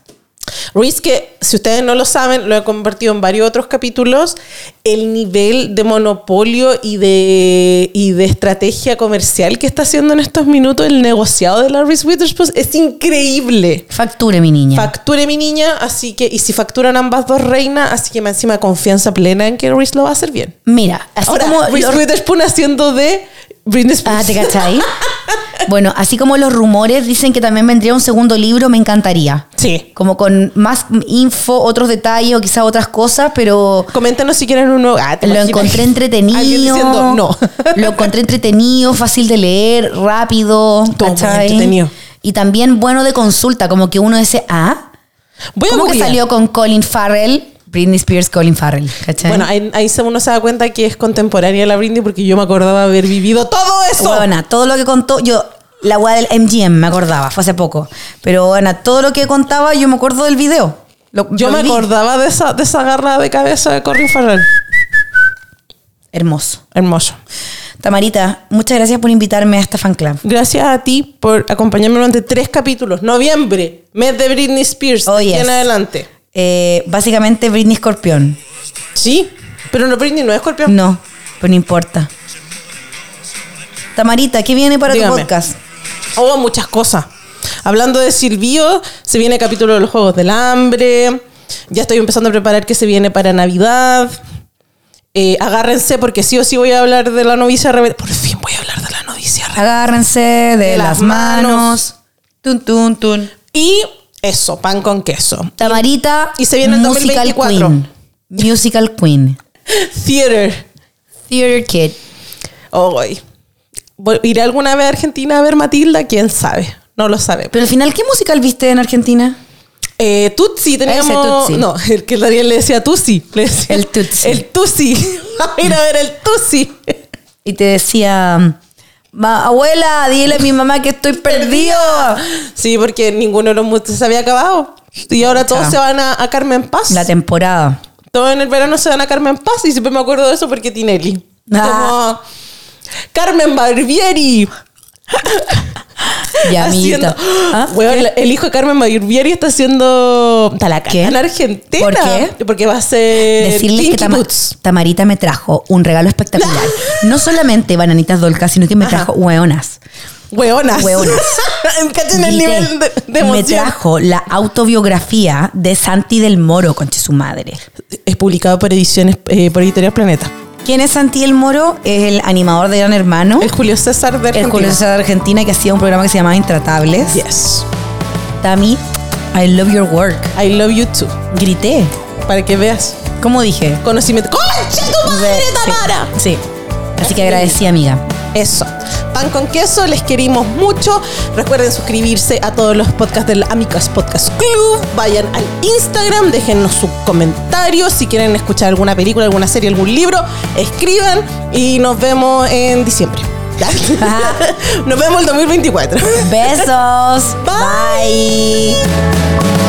Reese, que si ustedes no lo saben, lo he compartido en varios otros capítulos, el nivel de monopolio y de, y de estrategia comercial que está haciendo en estos minutos el negociado de la Reese Witherspoon es increíble. Facture, mi niña. Facture mi niña, así que, y si facturan ambas dos reinas, así que me encima confianza plena en que Reese lo va a hacer bien. Mira, así Ahora, como... Reese Witherspoon haciendo de Britney Spears. Ah, ¿te cachai? bueno, así como los rumores dicen que también vendría un segundo libro, me encantaría. Sí. Como con más info, otros detalles o quizás otras cosas, pero Coméntanos si quieren uno. Ah, ¿te lo imaginas? encontré entretenido. Diciendo no. [LAUGHS] lo encontré entretenido, fácil de leer, rápido. Entretenido. Y también bueno de consulta, como que uno dice, ah, Voy a ¿cómo que salió con Colin Farrell? Britney Spears, Colin Farrell. ¿cachai? Bueno, ahí, ahí uno se da cuenta que es contemporánea la Britney porque yo me acordaba haber vivido todo eso. Huevona, todo lo que contó, yo, la weá del MGM me acordaba, fue hace poco. Pero bueno, todo lo que contaba, yo me acuerdo del video. Lo- yo lo me acordaba de esa, de esa garra de cabeza de Corin Farrell. Hermoso. Hermoso. Tamarita, muchas gracias por invitarme a esta fan club. Gracias a ti por acompañarme durante tres capítulos. Noviembre, mes de Britney Spears. Oh, yes. en adelante. Eh, básicamente Britney Scorpión. Sí, pero no Britney, no es escorpión. No, pero no importa. Tamarita, ¿qué viene para Dígame. tu podcast? Oh, muchas cosas. Hablando de Silvio, se viene capítulo de los Juegos del Hambre. Ya estoy empezando a preparar que se viene para Navidad. Eh, agárrense porque sí o sí voy a hablar de la novicia rebelde. Por fin voy a hablar de la novicia rebelde. Agárrense de, De las las manos. manos. Tun, tun, tun. Y eso, pan con queso. Tamarita, Y se viene el Musical 2024. Queen. Musical Queen. [LAUGHS] Theater. Theater Kid. Hoy. ¿Iré alguna vez a Argentina a ver Matilda? ¿Quién sabe? No lo sabe. Pero al final, ¿qué musical viste en Argentina? Eh, Tutsi teníamos. Tutsi. No, el que Daniel le decía Tutsi. Le decía- El Tutsi. El Tutsi. [LAUGHS] Vamos a ir a ver el Tutsi. Y te decía, "Ma- abuela, dile a mi mamá que estoy [LAUGHS] perdido. Sí, porque ninguno de los muchos se había acabado. Y ahora todos se van a, a Carmen Paz. La temporada. Todos en el verano se van a Carmen Paz y siempre me acuerdo de eso porque Tinelli. Ah. Como Carmen Barbieri. [LAUGHS] Ya, haciendo-. ¿Ah? [GASPS] El hijo de Carmen Barbieri está haciendo Talacán ¿Qué? en Argentina. ¿Por qué? Porque va a ser Decirles que Boots. Tamarita me trajo un regalo espectacular. [LAUGHS] No solamente bananitas dolcas, sino que me trajo hueonas. Hueonas. Hueonas. [LAUGHS] Cachen el nivel de, de me trajo la autobiografía de Santi del Moro, conche su madre. Es publicado por ediciones, eh, por Editorial Planeta. ¿Quién es Santi del Moro? Es el animador de Gran Hermano. El Julio César de El Argentina. Julio César de Argentina que hacía un programa que se llamaba Intratables. Yes. Tami, I love your work. I love you too. Grité. Para que veas. ¿Cómo dije? Conocimiento. ¡Concha tu madre, Sí, Tamara! Sí. Así que agradecí, amiga. Eso. Pan con queso, les querimos mucho. Recuerden suscribirse a todos los podcasts del Amicas Podcast Club. Vayan al Instagram, déjennos sus comentarios. Si quieren escuchar alguna película, alguna serie, algún libro, escriban y nos vemos en diciembre. [LAUGHS] nos vemos el 2024. Besos. Bye. Bye.